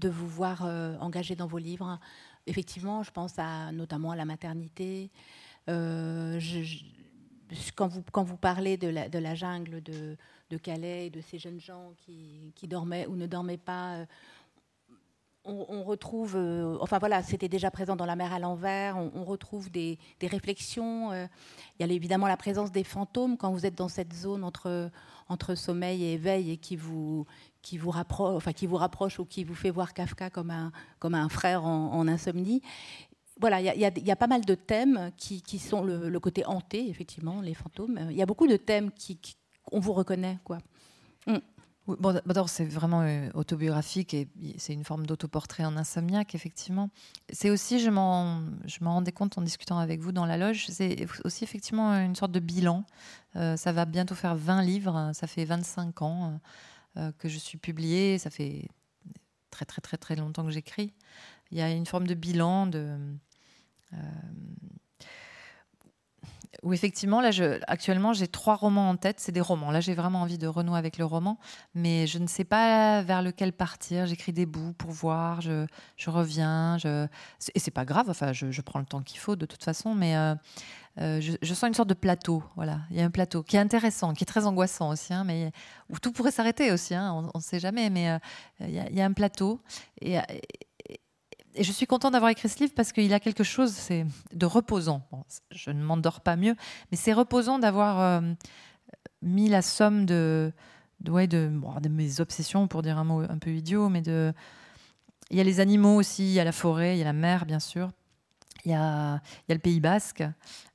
vous voir engagés dans vos livres. Effectivement, je pense notamment à la maternité. quand, vous, quand vous parlez de la, jungle de Calais et de ces jeunes gens qui, dormaient ou ne dormaient pas. On, retrouve, euh, enfin voilà, c'était déjà présent dans La mer à l'envers, on, retrouve des, réflexions. Euh, il y a évidemment la présence des fantômes quand vous êtes dans cette zone entre, entre sommeil et éveil et qui vous, qui vous, rapproche, enfin, qui vous rapproche ou qui vous fait voir Kafka comme un, comme un frère en, insomnie voilà, il y, y, a pas mal de thèmes qui, qui sont le, côté hanté, effectivement, les fantômes. Il y a beaucoup de thèmes qui, on vous reconnaît, quoi. Mm. Bon, d'abord, c'est vraiment euh, autobiographique et c'est une forme d'autoportrait en insomniaque, effectivement. C'est aussi, je m'en, rendais compte en discutant avec vous dans la loge, c'est aussi effectivement une sorte de bilan. Euh, ça va bientôt faire 20 livres, ça fait 25 ans euh, que je suis publiée, ça fait très très très très longtemps que j'écris. Il y a une forme de bilan, de où effectivement, là, je, actuellement, j'ai trois romans en tête. C'est des romans. Là, j'ai vraiment envie de renouer avec le roman, mais je ne sais pas vers lequel partir. J'écris des bouts pour voir. Je, je reviens. Je... Et c'est pas grave. Enfin, je, prends le temps qu'il faut de toute façon, mais euh, euh, je, sens une sorte de plateau. Voilà, il y a un plateau qui est intéressant, qui est très angoissant aussi, hein, mais où tout pourrait s'arrêter aussi. Hein, on ne sait jamais, mais euh, il y, y, a un plateau et, et je suis contente d'avoir écrit ce livre parce qu'il a quelque chose de reposant. je ne m'endors pas mieux, mais c'est reposant d'avoir euh, mis la somme de, mes obsessions, pour dire un mot un peu idiot, mais de. Il y a les animaux aussi, il y a la forêt, il y a la mer, bien sûr. Il y a, le Pays basque.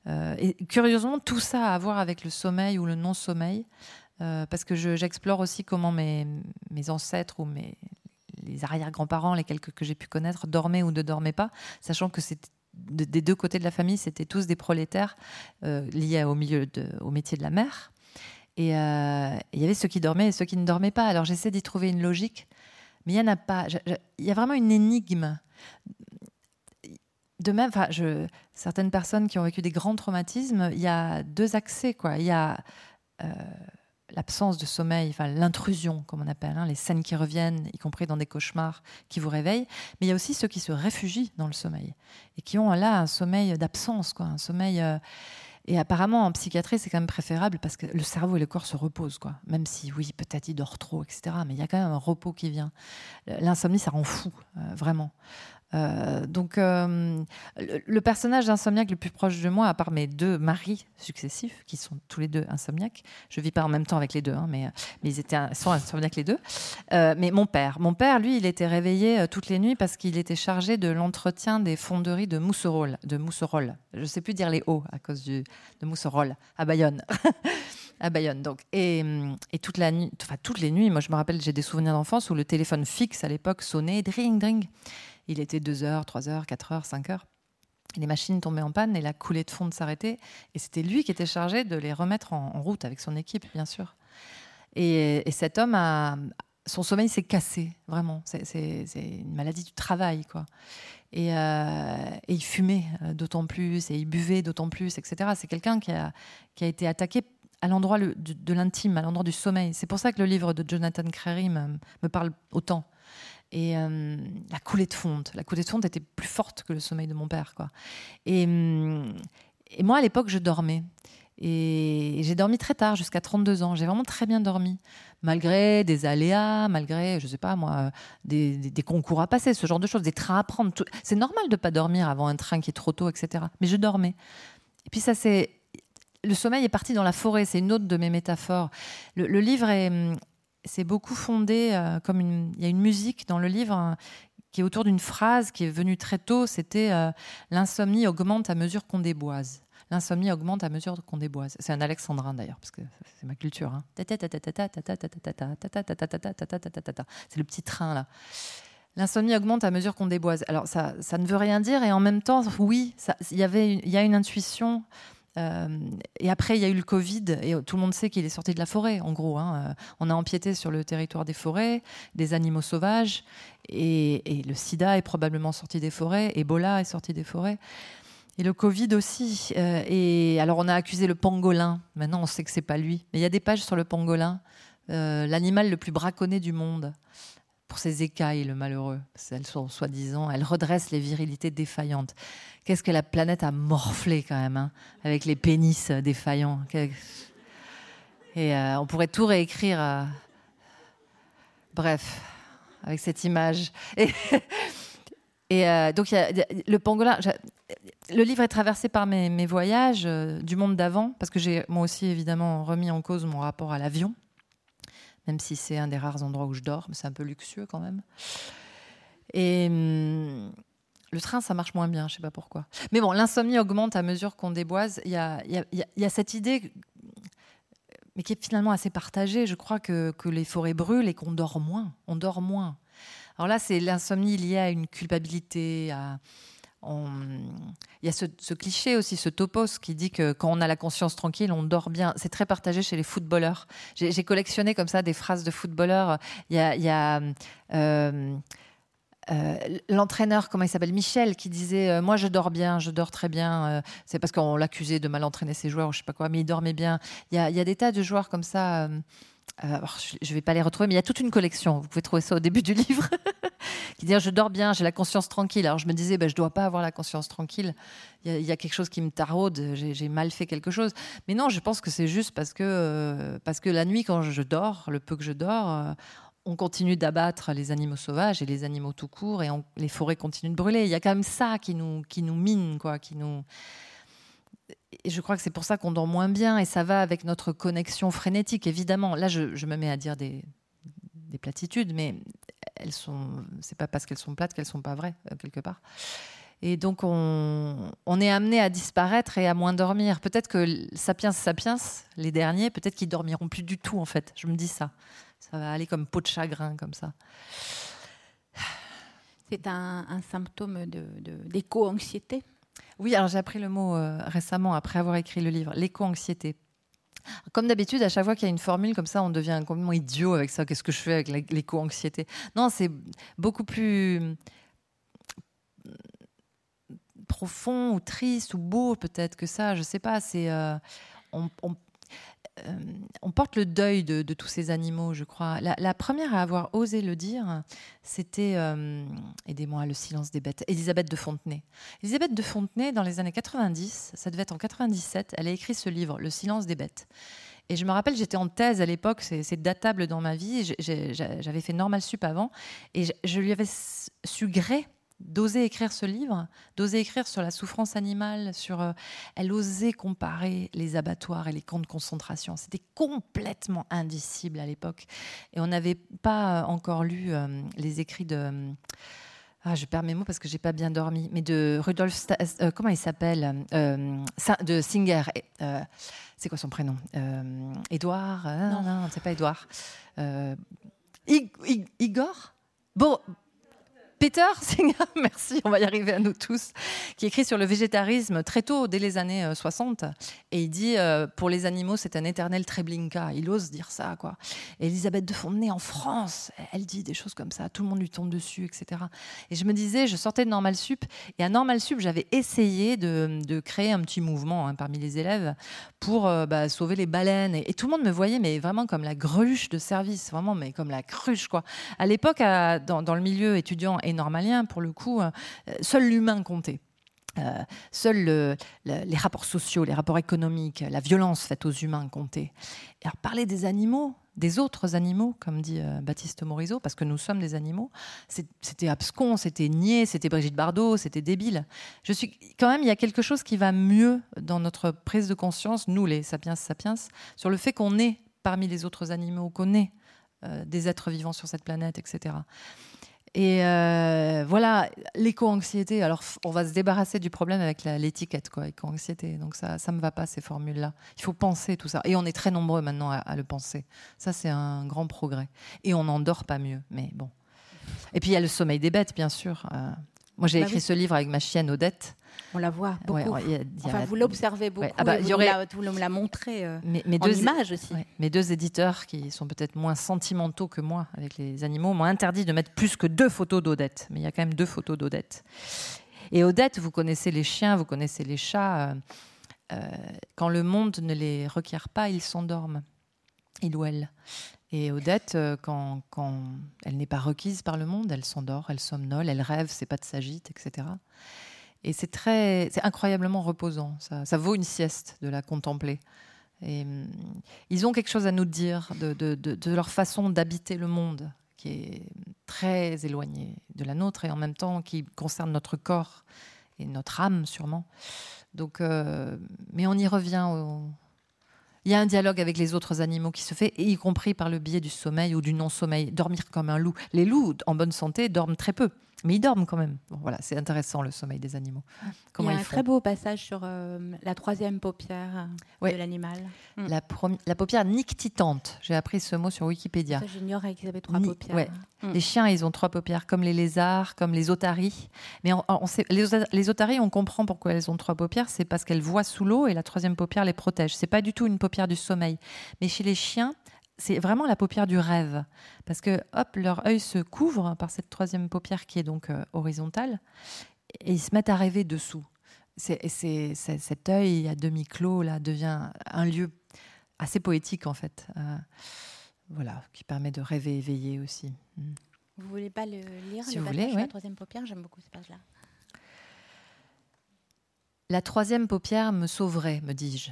Euh, et curieusement, tout ça a à voir avec le sommeil ou le non-sommeil. Euh, parce que j'explore aussi comment mes ancêtres ou mes, les arrière-grands-parents, les quelques que j'ai pu connaître, dormaient ou ne dormaient pas, sachant que des deux côtés de la famille, c'était tous des prolétaires euh, liés au milieu au métier de la mer. Et euh, il y avait ceux qui dormaient et ceux qui ne dormaient pas. Alors j'essaie d'y trouver une logique, mais il y en a pas. Il y a vraiment une énigme. De même, certaines personnes qui ont vécu des grands traumatismes, il y a deux accès. Il y a euh, l'absence de sommeil, l'intrusion, comme on appelle, hein, les scènes qui reviennent, y compris dans des cauchemars qui vous réveillent. Mais il y a aussi ceux qui se réfugient dans le sommeil et qui ont là un sommeil d'absence, quoi, un sommeil. Euh, et apparemment, en psychiatrie, c'est quand même préférable parce que le cerveau et le corps se reposent, quoi. Même si, oui, peut-être il dort trop, etc. Mais il y a quand même un repos qui vient. L'insomnie, ça rend fou, euh, vraiment. Euh, donc, euh, le, personnage d'insomniaque le plus proche de moi, à part mes deux maris successifs, qui sont tous les deux insomniaques, je vis pas en même temps avec les deux, hein, mais, ils étaient, sont insomniaques les deux. Euh, mais mon père, mon père, lui, il était réveillé toutes les nuits parce qu'il était chargé de l'entretien des fonderies de Mousserolles. De Mousserolles. Je sais plus dire les hauts à cause de Mousserolles, à Bayonne. à Bayonne. Donc, et, et, toute la nuit, enfin toutes les nuits, moi je me rappelle, j'ai des souvenirs d'enfance où le téléphone fixe à l'époque sonnait, dring, dring. Il était 2 heures, 3 heures, 4 heures, 5 heures. Les machines tombaient en panne et la coulée de fond s'arrêtait. Et c'était lui qui était chargé de les remettre en, route avec son équipe, bien sûr. Et, cet homme. Son sommeil s'est cassé, vraiment. C'est une maladie du travail, quoi. Et, euh, il fumait euh, d'autant plus, et il buvait d'autant plus, etc. C'est quelqu'un qui a, été attaqué à l'endroit de, l'intime, à l'endroit du sommeil. C'est pour ça que le livre de Jonathan Crary me parle autant et euh, la coulée de fonte, la coulée de fonte était plus forte que le sommeil de mon père, quoi. Et, et moi, à l'époque, je dormais. Et j'ai dormi très tard, jusqu'à 32 ans. J'ai vraiment très bien dormi, malgré des aléas, malgré, je sais pas moi, des, des, concours à passer, ce genre de choses, des trains à prendre. C'est normal de pas dormir avant un train qui est trop tôt, etc. Mais je dormais. Et puis ça, c'est le sommeil est parti dans la forêt. C'est une autre de mes métaphores. Le, livre est, hum, c'est beaucoup fondé, euh, comme il y a une musique dans le livre hein, qui est autour d'une phrase qui est venue très tôt, c'était euh, l'insomnie augmente à mesure qu'on déboise. L'insomnie augmente à mesure qu'on déboise. C'est un alexandrin d'ailleurs, parce que c'est ma culture. C'est le petit train là. L'insomnie augmente à mesure qu'on déboise. Alors ça, ça ne veut rien dire et en même temps, oui, il y avait, il y a une intuition euh, et après, il y a eu le Covid, et tout le monde sait qu'il est sorti de la forêt, en gros. Hein. Euh, on a empiété sur le territoire des forêts, des animaux sauvages, et, le sida est probablement sorti des forêts, Ebola est sorti des forêts. Et le Covid aussi. Euh, et alors, on a accusé le pangolin. Maintenant, on sait que c'est pas lui. Mais il y a des pages sur le pangolin, l'animal le plus braconné du monde pour ses écailles, le malheureux. Elles sont soi-disant, elles redressent les virilités défaillantes. Qu'est-ce que la planète a morflé quand même, hein, avec les pénis défaillants. Et euh, on pourrait tout réécrire. Euh, bref, avec cette image. Et, euh, donc, le pangolin. Le livre est traversé par mes, mes voyages du monde d'avant, parce que j'ai moi aussi évidemment remis en cause mon rapport à l'avion même si c'est un des rares endroits où je dors, mais c'est un peu luxueux quand même. Et hum, le train, ça marche moins bien, je sais pas pourquoi. Mais bon, l'insomnie augmente à mesure qu'on déboise. Il y a, cette idée, mais qui est finalement assez partagée. Je crois que, que les forêts brûlent et qu'on dort moins. On dort moins. Alors là, c'est l'insomnie liée à une culpabilité, à, il y a ce, cliché aussi, ce topos qui dit que quand on a la conscience tranquille, on dort bien. C'est très partagé chez les footballeurs. J'ai collectionné comme ça des phrases de footballeurs. Il y a, euh, euh, l'entraîneur, comment il s'appelle, Michel, qui disait euh, Moi, je dors bien, je dors très bien. c'est parce qu'on l'accusait de mal entraîner ses joueurs, ou je sais pas quoi, mais il dormait bien. Il y a des tas de joueurs comme ça. Euh, je ne vais pas les retrouver, mais il y a toute une collection. Vous pouvez trouver ça au début du livre. qui dit Je dors bien, j'ai la conscience tranquille. Alors je me disais ben, Je ne dois pas avoir la conscience tranquille. Il y, a quelque chose qui me taraude, j'ai mal fait quelque chose. Mais non, je pense que c'est juste parce que, euh, parce que la nuit, quand je dors, le peu que je dors, euh, on continue d'abattre les animaux sauvages et les animaux tout court, et les forêts continuent de brûler. Il y a quand même ça qui nous, qui nous mine, quoi, qui nous et je crois que c'est pour ça qu'on dort moins bien et ça va avec notre connexion frénétique. Évidemment, là, je, me mets à dire des, platitudes, mais elles sont, c'est pas parce qu'elles sont plates qu'elles sont pas vraies euh, quelque part. Et donc on, est amené à disparaître et à moins dormir. Peut-être que sapiens sapiens, les derniers, peut-être qu'ils dormiront plus du tout en fait. Je me dis ça. Ça va aller comme peau de chagrin comme ça. C'est un, symptôme d'éco-anxiété oui, alors j'ai appris le mot euh, récemment après avoir écrit le livre, l'éco-anxiété. Comme d'habitude, à chaque fois qu'il y a une formule comme ça, on devient complètement idiot avec ça. Qu'est-ce que je fais avec l'éco-anxiété? Non, c'est beaucoup plus mm, profond ou triste ou beau peut-être que ça. Je sais pas. C'est euh, euh, on porte le deuil de, tous ces animaux, je crois. La, première à avoir osé le dire, c'était, euh, aidez-moi, le silence des bêtes, Elisabeth de Fontenay. Elisabeth de Fontenay, dans les années 90, ça devait être en 97, elle a écrit ce livre, Le silence des bêtes. Et je me rappelle, j'étais en thèse à l'époque, c'est datable dans ma vie, j'avais fait normal sup avant, et je, lui avais su gré d'oser écrire ce livre, d'oser écrire sur la souffrance animale, sur euh, elle osait comparer les abattoirs et les camps de concentration. C'était complètement indicible à l'époque, et on n'avait pas encore lu euh, les écrits de ah, je perds mes mots parce que j'ai pas bien dormi, mais de Rudolf, euh, comment il s'appelle De Singer. c'est quoi son prénom Édouard Non, non, c'est pas Édouard. Igor? Bon, Peter Singer, merci, on va y arriver à nous tous, qui écrit sur le végétarisme très tôt, dès les années 60. Euh, et il dit euh, Pour les animaux, c'est un éternel treblinka. Il ose dire ça, quoi. Et Elisabeth de Fontenay, en France, elle dit des choses comme ça. Tout le monde lui tombe dessus, etc. Et je me disais, je sortais de Normal Sup. Et à Normal Sup, j'avais essayé de, créer un petit mouvement hein, parmi les élèves pour euh, bah, sauver les baleines. Et, tout le monde me voyait, mais vraiment comme la greluche de service, vraiment, mais comme la cruche, quoi. À l'époque, dans, le milieu étudiant normalien, pour le coup, euh, seul l'humain comptait. Euh, seuls les rapports sociaux, les rapports économiques, la violence faite aux humains comptaient. Alors, parler des animaux, des autres animaux, comme dit euh, Baptiste Morisot, parce que nous sommes des animaux, c'était abscon, c'était niais, c'était Brigitte Bardot, c'était débile. Je suis quand même, il y a quelque chose qui va mieux dans notre prise de conscience, nous les sapiens sapiens, sur le fait qu'on est parmi les autres animaux, qu'on est des êtres vivants sur cette planète, etc. Et euh, voilà, l'éco-anxiété. Alors, on va se débarrasser du problème avec l'étiquette, quoi, éco-anxiété. Donc, ça ne me va pas, ces formules-là. Il faut penser tout ça. Et on est très nombreux maintenant à, le penser. Ça, c'est un grand progrès. Et on n'en dort pas mieux. Mais bon. Et puis, il y a le sommeil des bêtes, bien sûr. Euh, moi, j'ai bah écrit ce livre avec ma chienne Odette. On la voit beaucoup. enfin, vous l'observez beaucoup. Ah bah, y aurait... Vous me la montrez euh, en deux, images aussi. mes deux éditeurs, qui sont peut-être moins sentimentaux que moi avec les animaux, m'ont interdit de mettre plus que deux photos d'Odette. Mais il y a quand même deux photos d'Odette. Et Odette, vous connaissez les chiens, vous connaissez les chats. Euh, euh, quand le monde ne les requiert pas, ils s'endorment. Il ou elle. Et Odette, quand, quand elle n'est pas requise par le monde, elle s'endort, elle somnole, elle rêve, ses pattes s'agitent, etc. Et c'est très, c'est incroyablement reposant. Ça, ça, vaut une sieste de la contempler. Et, hum, ils ont quelque chose à nous dire de, leur façon d'habiter le monde, qui est très éloignée de la nôtre et en même temps qui concerne notre corps et notre âme sûrement. Donc, euh, mais on y revient. Il y a un dialogue avec les autres animaux qui se fait, y compris par le biais du sommeil ou du non-sommeil. Dormir comme un loup. Les loups, en bonne santé, dorment très peu. Mais ils dorment quand même. voilà, c'est intéressant le sommeil des animaux. Comment Il y a un très beau passage sur euh, la troisième paupière euh, de l'animal. Hmm. La, la, paupière nictitante. J'ai appris ce mot sur Wikipédia. J'ignorais qu'ils avaient trois paupières. Hmm. Les chiens, ils ont trois paupières, comme les lézards, comme les otaries. Mais on, sait, les, les, otaries, on comprend pourquoi elles ont trois paupières. C'est parce qu'elles voient sous l'eau et la troisième paupière les protège. C'est pas du tout une paupière du sommeil. Mais chez les chiens, c'est vraiment la paupière du rêve. Parce que, hop, leur œil se couvre par cette troisième paupière qui est donc euh, horizontale, et ils se mettent à rêver dessous. C'est, cet œil à demi clos là devient un lieu assez poétique en fait, euh, voilà, qui permet de rêver éveillé aussi. Mm. Vous voulez pas le lire si le vous voulez, La troisième paupière, j'aime beaucoup cette page-là. La troisième paupière me sauverait, me dis-je.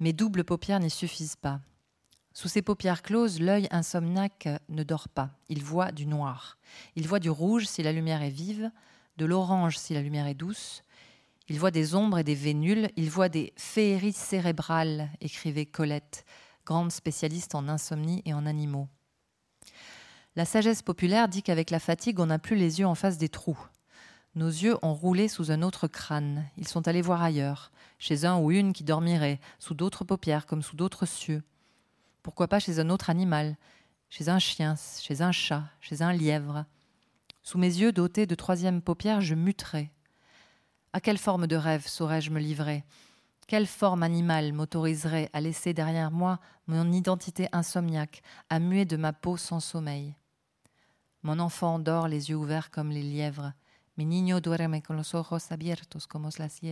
Mes doubles paupières n'y suffisent pas. Sous ses paupières closes, l'œil insomniaque ne dort pas. Il voit du noir. Il voit du rouge si la lumière est vive, de l'orange si la lumière est douce. Il voit des ombres et des vénules. Il voit des féeries cérébrales, écrivait Colette, grande spécialiste en insomnie et en animaux. La sagesse populaire dit qu'avec la fatigue, on n'a plus les yeux en face des trous. Nos yeux ont roulé sous un autre crâne. Ils sont allés voir ailleurs, chez un ou une qui dormirait, sous d'autres paupières comme sous d'autres cieux. Pourquoi pas chez un autre animal, chez un chien, chez un chat, chez un lièvre? Sous mes yeux dotés de troisième paupière, je muterais. À quelle forme de rêve saurais-je me livrer? Quelle forme animale m'autoriserait à laisser derrière moi mon identité insomniaque, à muer de ma peau sans sommeil? Mon enfant dort les yeux ouverts comme les lièvres. Mi niño duerme con los ojos abiertos como las.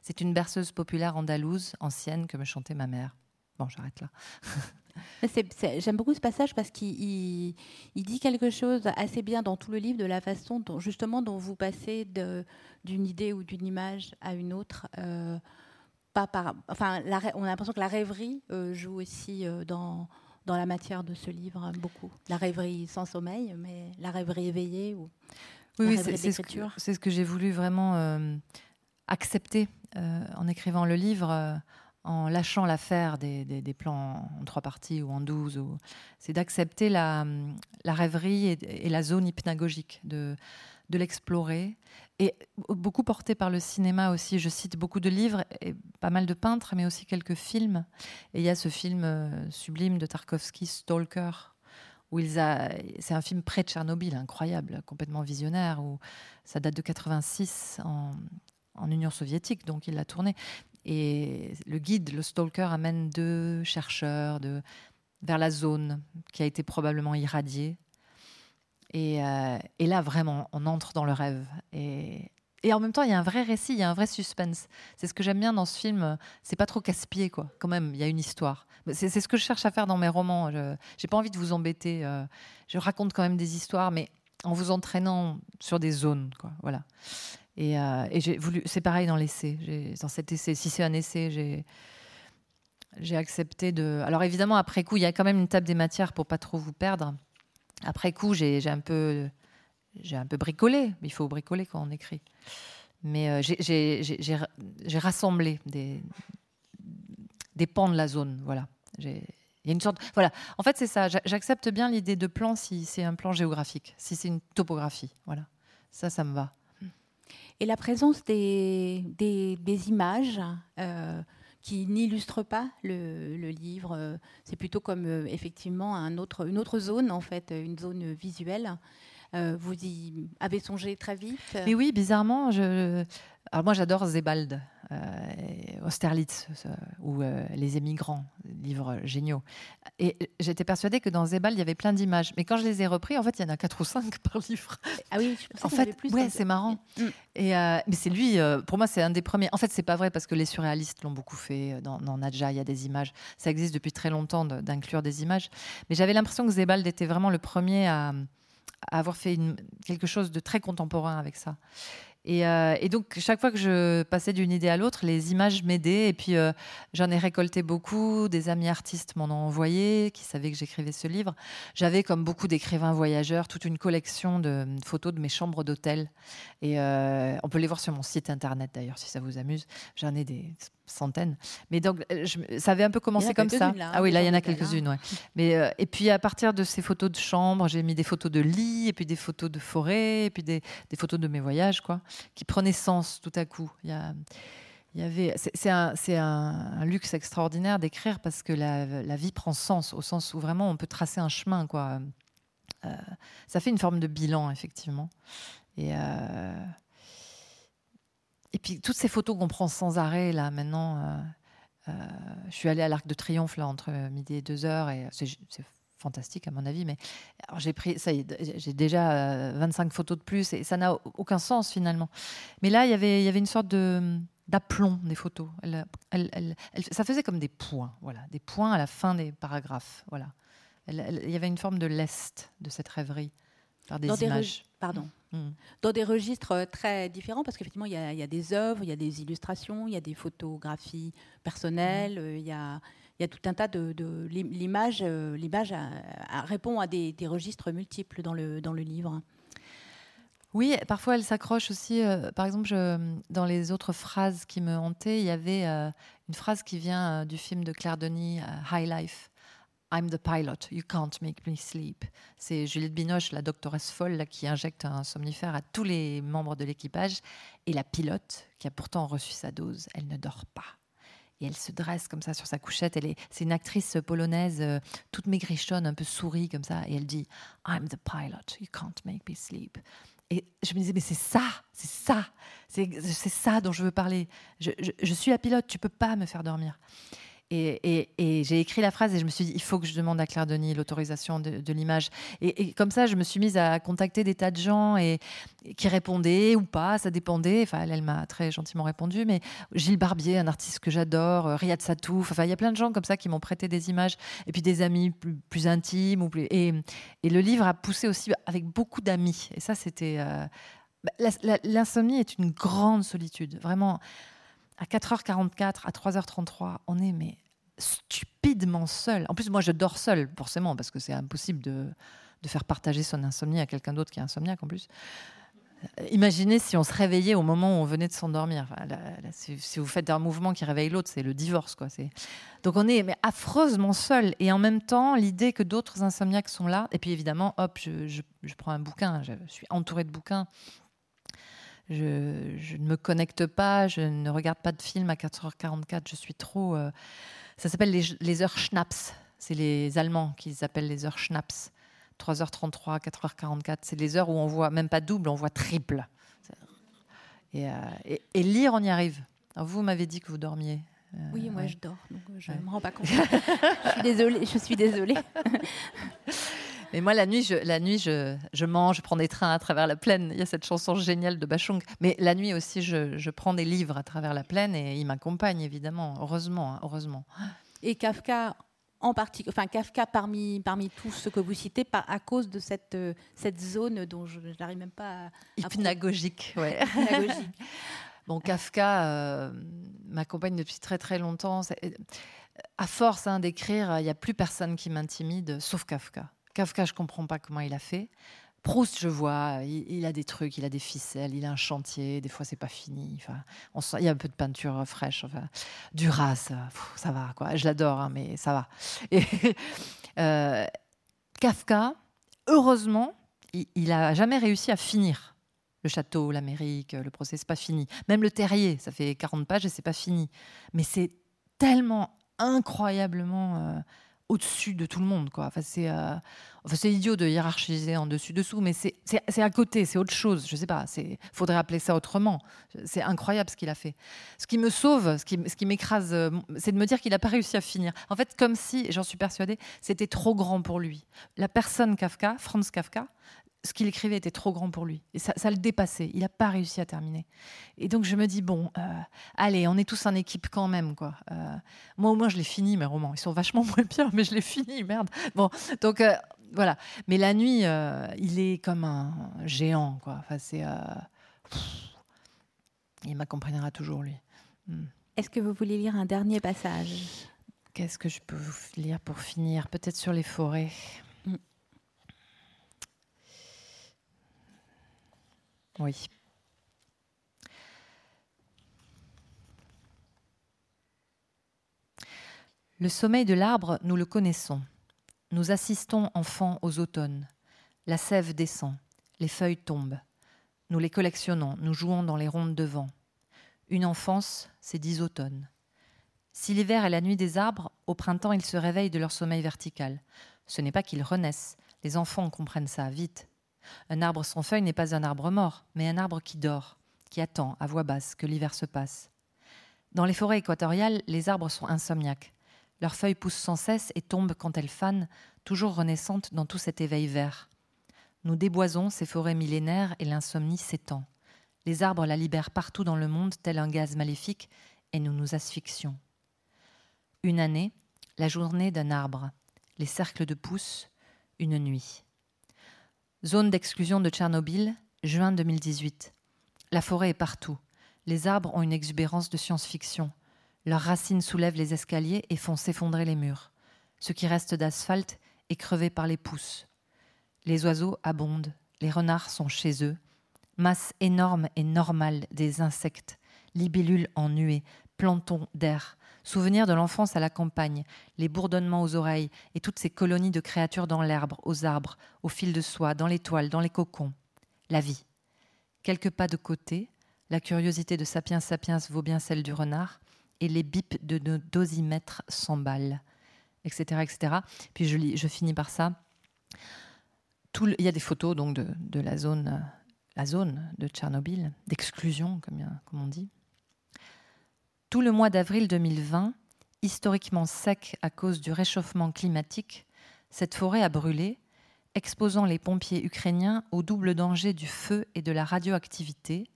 C'est une berceuse populaire andalouse, ancienne, que me chantait ma mère. Bon, j'arrête là. J'aime beaucoup ce passage parce qu'il dit quelque chose assez bien dans tout le livre de la façon dont justement dont vous passez d'une idée ou d'une image à une autre. Euh, pas par, enfin, on a l'impression que la rêverie euh, joue aussi euh, dans, dans la matière de ce livre beaucoup. La rêverie sans sommeil, mais la rêverie éveillée. Ou... Oui, c'est ce, que j'ai voulu vraiment accepter en écrivant le livre, en lâchant l'affaire des, plans en trois parties ou en douze. Ou... C'est d'accepter la, rêverie et, la zone hypnagogique, de, l'explorer. Et beaucoup porté par le cinéma aussi. Je cite beaucoup de livres, et pas mal de peintres, mais aussi quelques films. Et il y a ce film sublime de Tarkovsky, Stalker, où il a, c'est un film près de Tchernobyl, incroyable, complètement visionnaire, où ça date de 86 en, en Union soviétique, donc il l'a tourné. Et le guide, le stalker, amène deux chercheurs de, vers la zone qui a été probablement irradiée. Et, euh, là, vraiment, on entre dans le rêve. Et, en même temps, il y a un vrai récit, il y a un vrai suspense. C'est ce que j'aime bien dans ce film. C'est pas trop casse-pied, quoi. Quand même, il y a une histoire. C'est ce que je cherche à faire dans mes romans. Je n'ai pas envie de vous embêter. Euh, je raconte quand même des histoires, mais en vous entraînant sur des zones. Voilà. Et, euh. C'est pareil dans l'essai. Dans cet essai, si c'est un essai, j'ai accepté de. Alors évidemment, après coup, il y a quand même une table des matières pour pas trop vous perdre. Après coup, j'ai un peu j'ai un peu bricolé. Il faut bricoler quand on écrit. Mais euh, j'ai rassemblé des, des pans de la zone. Voilà. Il y a une sorte. Voilà. En fait, c'est ça. J'accepte bien l'idée de plan si c'est un plan géographique, si c'est une topographie. Voilà. Ça, ça me va. Et la présence des, images euh, qui n'illustrent pas le, livre, euh, c'est plutôt comme effectivement un autre, une autre zone, en fait, une zone visuelle. Euh, vous y avez songé très vite? Mais oui, bizarrement. Alors moi j'adore Zebald, euh, Austerlitz ou euh, Les émigrants, livres géniaux. Et j'étais persuadée que dans Zebald il y avait plein d'images, mais quand je les ai repris, en fait il y en a quatre ou cinq par livre. Ah oui, je en fait, plus. Ouais, c'est marrant. Mm. Et mais c'est lui, pour moi c'est un des premiers. En fait c'est pas vrai parce que les surréalistes l'ont beaucoup fait. Dans, dans Nadja il y a des images. Ça existe depuis très longtemps d'inclure des images, mais j'avais l'impression que Zebald était vraiment le premier à avoir fait quelque chose de très contemporain avec ça. Euh, et, donc, chaque fois que je passais d'une idée à l'autre, les images m'aidaient. Et puis, euh, j'en ai récolté beaucoup. Des amis artistes m'en ont envoyé, qui savaient que j'écrivais ce livre. J'avais, comme beaucoup d'écrivains voyageurs, toute une collection de, photos de mes chambres d'hôtel. Et euh, on peut les voir sur mon site internet, d'ailleurs, si ça vous amuse. J'en ai des centaines. Mais donc, euh, je, ça avait un peu commencé comme ça. Là, ah oui, là, il y en a quelques-unes. Ouais. Mais, euh, et puis, à partir de ces photos de chambre, j'ai mis des photos de lit, et puis des photos de forêt, et puis des, des photos de mes voyages, quoi, qui prenaient sens tout à coup. Il y a. Il y avait, c'est un, un, luxe extraordinaire d'écrire parce que la, la, vie prend sens, au sens où vraiment on peut tracer un chemin. Quoi. Euh, ça fait une forme de bilan, effectivement. Et, et puis toutes ces photos qu'on prend sans arrêt là maintenant. Euh, euh, je suis allée à l'Arc de Triomphe là entre midi et deux heures et c'est fantastique à mon avis. Mais j'ai pris, ça j'ai déjà 25 euh, photos de plus et ça n'a aucun sens finalement. Mais là, il y avait, il y avait une sorte de d'aplomb des photos. ça faisait comme des points, voilà, des points à la fin des paragraphes, voilà. il y avait une forme de lest de cette rêverie par des images. pardon. Mm. dans des registres euh, très différents, parce qu'effectivement, il y, a des œuvres, il y a des illustrations, il y a des photographies personnelles, mm. euh, il, y a, il, y a, tout un tas de... l'image euh, l'image répond à des, registres multiples dans le, dans le livre. Oui, parfois elle s'accroche aussi. par exemple, je, dans les autres phrases qui me hantaient, il y avait une phrase qui vient du film de Claire Denis, High Life, I'm the pilot, you can't make me sleep. C'est Juliette Binoche, la doctoresse folle, qui injecte un somnifère à tous les membres de l'équipage. Et la pilote, qui a pourtant reçu sa dose, elle ne dort pas. Et elle se dresse comme ça sur sa couchette. Elle est, c'est une actrice polonaise, euh, toute maigrichonne, un peu souris comme ça. Et elle dit I'm the pilot, you can't make me sleep. Et je me disais, mais c'est ça, c'est ça, c'est, ça dont je veux parler. Je, je, suis la pilote, tu peux pas me faire dormir. Et, j'ai écrit la phrase et je me suis dit, il faut que je demande à Claire Denis l'autorisation de, l'image. Et, comme ça, je me suis mise à contacter des tas de gens et, qui répondaient ou pas, ça dépendait. Enfin, elle, m'a très gentiment répondu. Mais Gilles Barbier, un artiste que j'adore, euh, Riyad Satouf, enfin, il y a plein de gens comme ça qui m'ont prêté des images. Et puis des amis plus, intimes. Et, le livre a poussé aussi avec beaucoup d'amis. Et ça, c'était... Euh, bah, l'insomnie est une grande solitude. Vraiment à 4h44, à 3h33, on est mais stupidement seul. En plus, moi, je dors seul, forcément, parce que c'est impossible de, de, faire partager son insomnie à quelqu'un d'autre qui est insomniaque en plus. Imaginez si on se réveillait au moment où on venait de s'endormir. si, vous faites un mouvement qui réveille l'autre, c'est le divorce. Quoi. Donc on est affreusement seul. Et en même temps, l'idée que d'autres insomniaques sont là. Et puis évidemment, hop, je, prends un bouquin. Je, suis entourée de bouquins. Je, ne me connecte pas. Je ne regarde pas de film à 4h44. Je suis trop. Euh, ça s'appelle les, les heures Schnaps. C'est les Allemands qui s'appellent les heures Schnaps. 3h33, 4h44. C'est les heures où on voit même pas double, on voit triple. Et, euh, lire, on y arrive. vous m'avez dit que vous dormiez. Euh, oui, moi je dors, donc je ne me rends pas compte. je suis désolée. Je suis désolée. Mais moi, la nuit, je, la nuit je, je, mange, je prends des trains à travers la plaine. Il y a cette chanson géniale de Bachung. Mais la nuit aussi, je, je prends des livres à travers la plaine et il m'accompagne, évidemment. Heureusement, hein, heureusement. Et Kafka, en particulier, enfin Kafka parmi, parmi tous ceux que vous citez, par, à cause de cette, euh, cette zone dont je, n'arrive même pas à. Hypnagogique, ouais. bon, Kafka euh, m'accompagne depuis très très longtemps. À force hein, d'écrire, il n'y a plus personne qui m'intimide, sauf Kafka. Kafka, je comprends pas comment il a fait. Proust, je vois, il, a des trucs, il a des ficelles, il a un chantier, des fois c'est pas fini. Il y a un peu de peinture fraîche. Enfin, Duras, ça va, quoi. Je l'adore, hein, mais ça va. Euh, Kafka, heureusement, il, n'a jamais réussi à finir. Le château, l'Amérique, le procès, c'est pas fini. Même le terrier, ça fait 40 pages et c'est pas fini. Mais c'est tellement incroyablement euh, au-dessus de tout le monde. Quoi. Enfin, c'est, euh, enfin, c'est idiot de hiérarchiser en dessus-dessous, mais c'est, c'est, à côté, c'est autre chose. Je sais pas, il faudrait appeler ça autrement. C'est incroyable ce qu'il a fait. Ce qui me sauve, ce qui, ce qui m'écrase, euh, c'est de me dire qu'il n'a pas réussi à finir. En fait, comme si, j'en suis persuadée, c'était trop grand pour lui. La personne Kafka, Franz Kafka, ce qu'il écrivait était trop grand pour lui. Et ça, le dépassait. Il n'a pas réussi à terminer. Et donc je me dis, bon, euh, allez, on est tous en équipe quand même. quoi. Euh, moi, au moins, je l'ai fini, mes romans. Ils sont vachement moins bien, mais je l'ai fini, merde. Bon, donc euh, voilà. Mais la nuit, il est comme un géant. quoi. Enfin, c'est, il m'accompagnera toujours, lui. Hmm. Est-ce que vous voulez lire un dernier passage? Qu'est-ce que je peux vous lire pour finir? Peut-être sur les forêts. Oui. Le sommeil de l'arbre, nous le connaissons. Nous assistons enfants aux automnes. La sève descend, les feuilles tombent. Nous les collectionnons, nous jouons dans les rondes de vent. Une enfance, c'est dix automnes. Si l'hiver est la nuit des arbres, au printemps ils se réveillent de leur sommeil vertical. Ce n'est pas qu'ils renaissent, les enfants comprennent ça vite. Un arbre sans feuilles n'est pas un arbre mort, mais un arbre qui dort, qui attend à voix basse que l'hiver se passe. Dans les forêts équatoriales, les arbres sont insomniaques. Leurs feuilles poussent sans cesse et tombent quand elles fanent, toujours renaissantes dans tout cet éveil vert. Nous déboisons ces forêts millénaires et l'insomnie s'étend. Les arbres la libèrent partout dans le monde tel un gaz maléfique et nous nous asphyxions. Une année, la journée d'un arbre, les cercles de pousses, une nuit. Zone d'exclusion de Tchernobyl, juin 2018. La forêt est partout. Les arbres ont une exubérance de science-fiction. Leurs racines soulèvent les escaliers et font s'effondrer les murs. Ce qui reste d'asphalte est crevé par les pousses. Les oiseaux abondent, les renards sont chez eux. Masse énorme et normale des insectes, libellules en nuée, plantons d'air, Souvenir de l'enfance à la campagne, les bourdonnements aux oreilles et toutes ces colonies de créatures dans l'herbe, aux arbres, au fil de soie, dans les toiles, dans les cocons. La vie. Quelques pas de côté, la curiosité de Sapiens Sapiens vaut bien celle du renard, et les bips de nos dosimètres s'emballent, etc., etc. Puis je, finis par ça. Il y a des photos donc de, la zone, la zone de Tchernobyl, d'exclusion, comme on dit. Tout le mois d'avril 2020, historiquement sec à cause du réchauffement climatique, cette forêt a brûlé, exposant les pompiers ukrainiens au double danger du feu et de la radioactivité,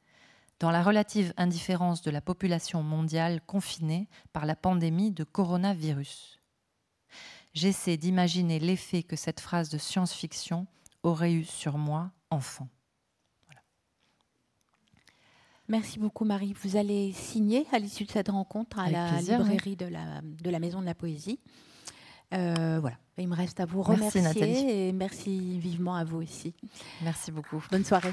dans la relative indifférence de la population mondiale confinée par la pandémie de coronavirus. J'essaie d'imaginer l'effet que cette phrase de science-fiction aurait eu sur moi, enfant. Merci beaucoup Marie. Vous allez signer à l'issue de cette rencontre à la librairie de, la, de la Maison de la Poésie. Euh, voilà, il me reste à vous remercier merci, et merci vivement à vous aussi. Merci beaucoup. Bonne soirée.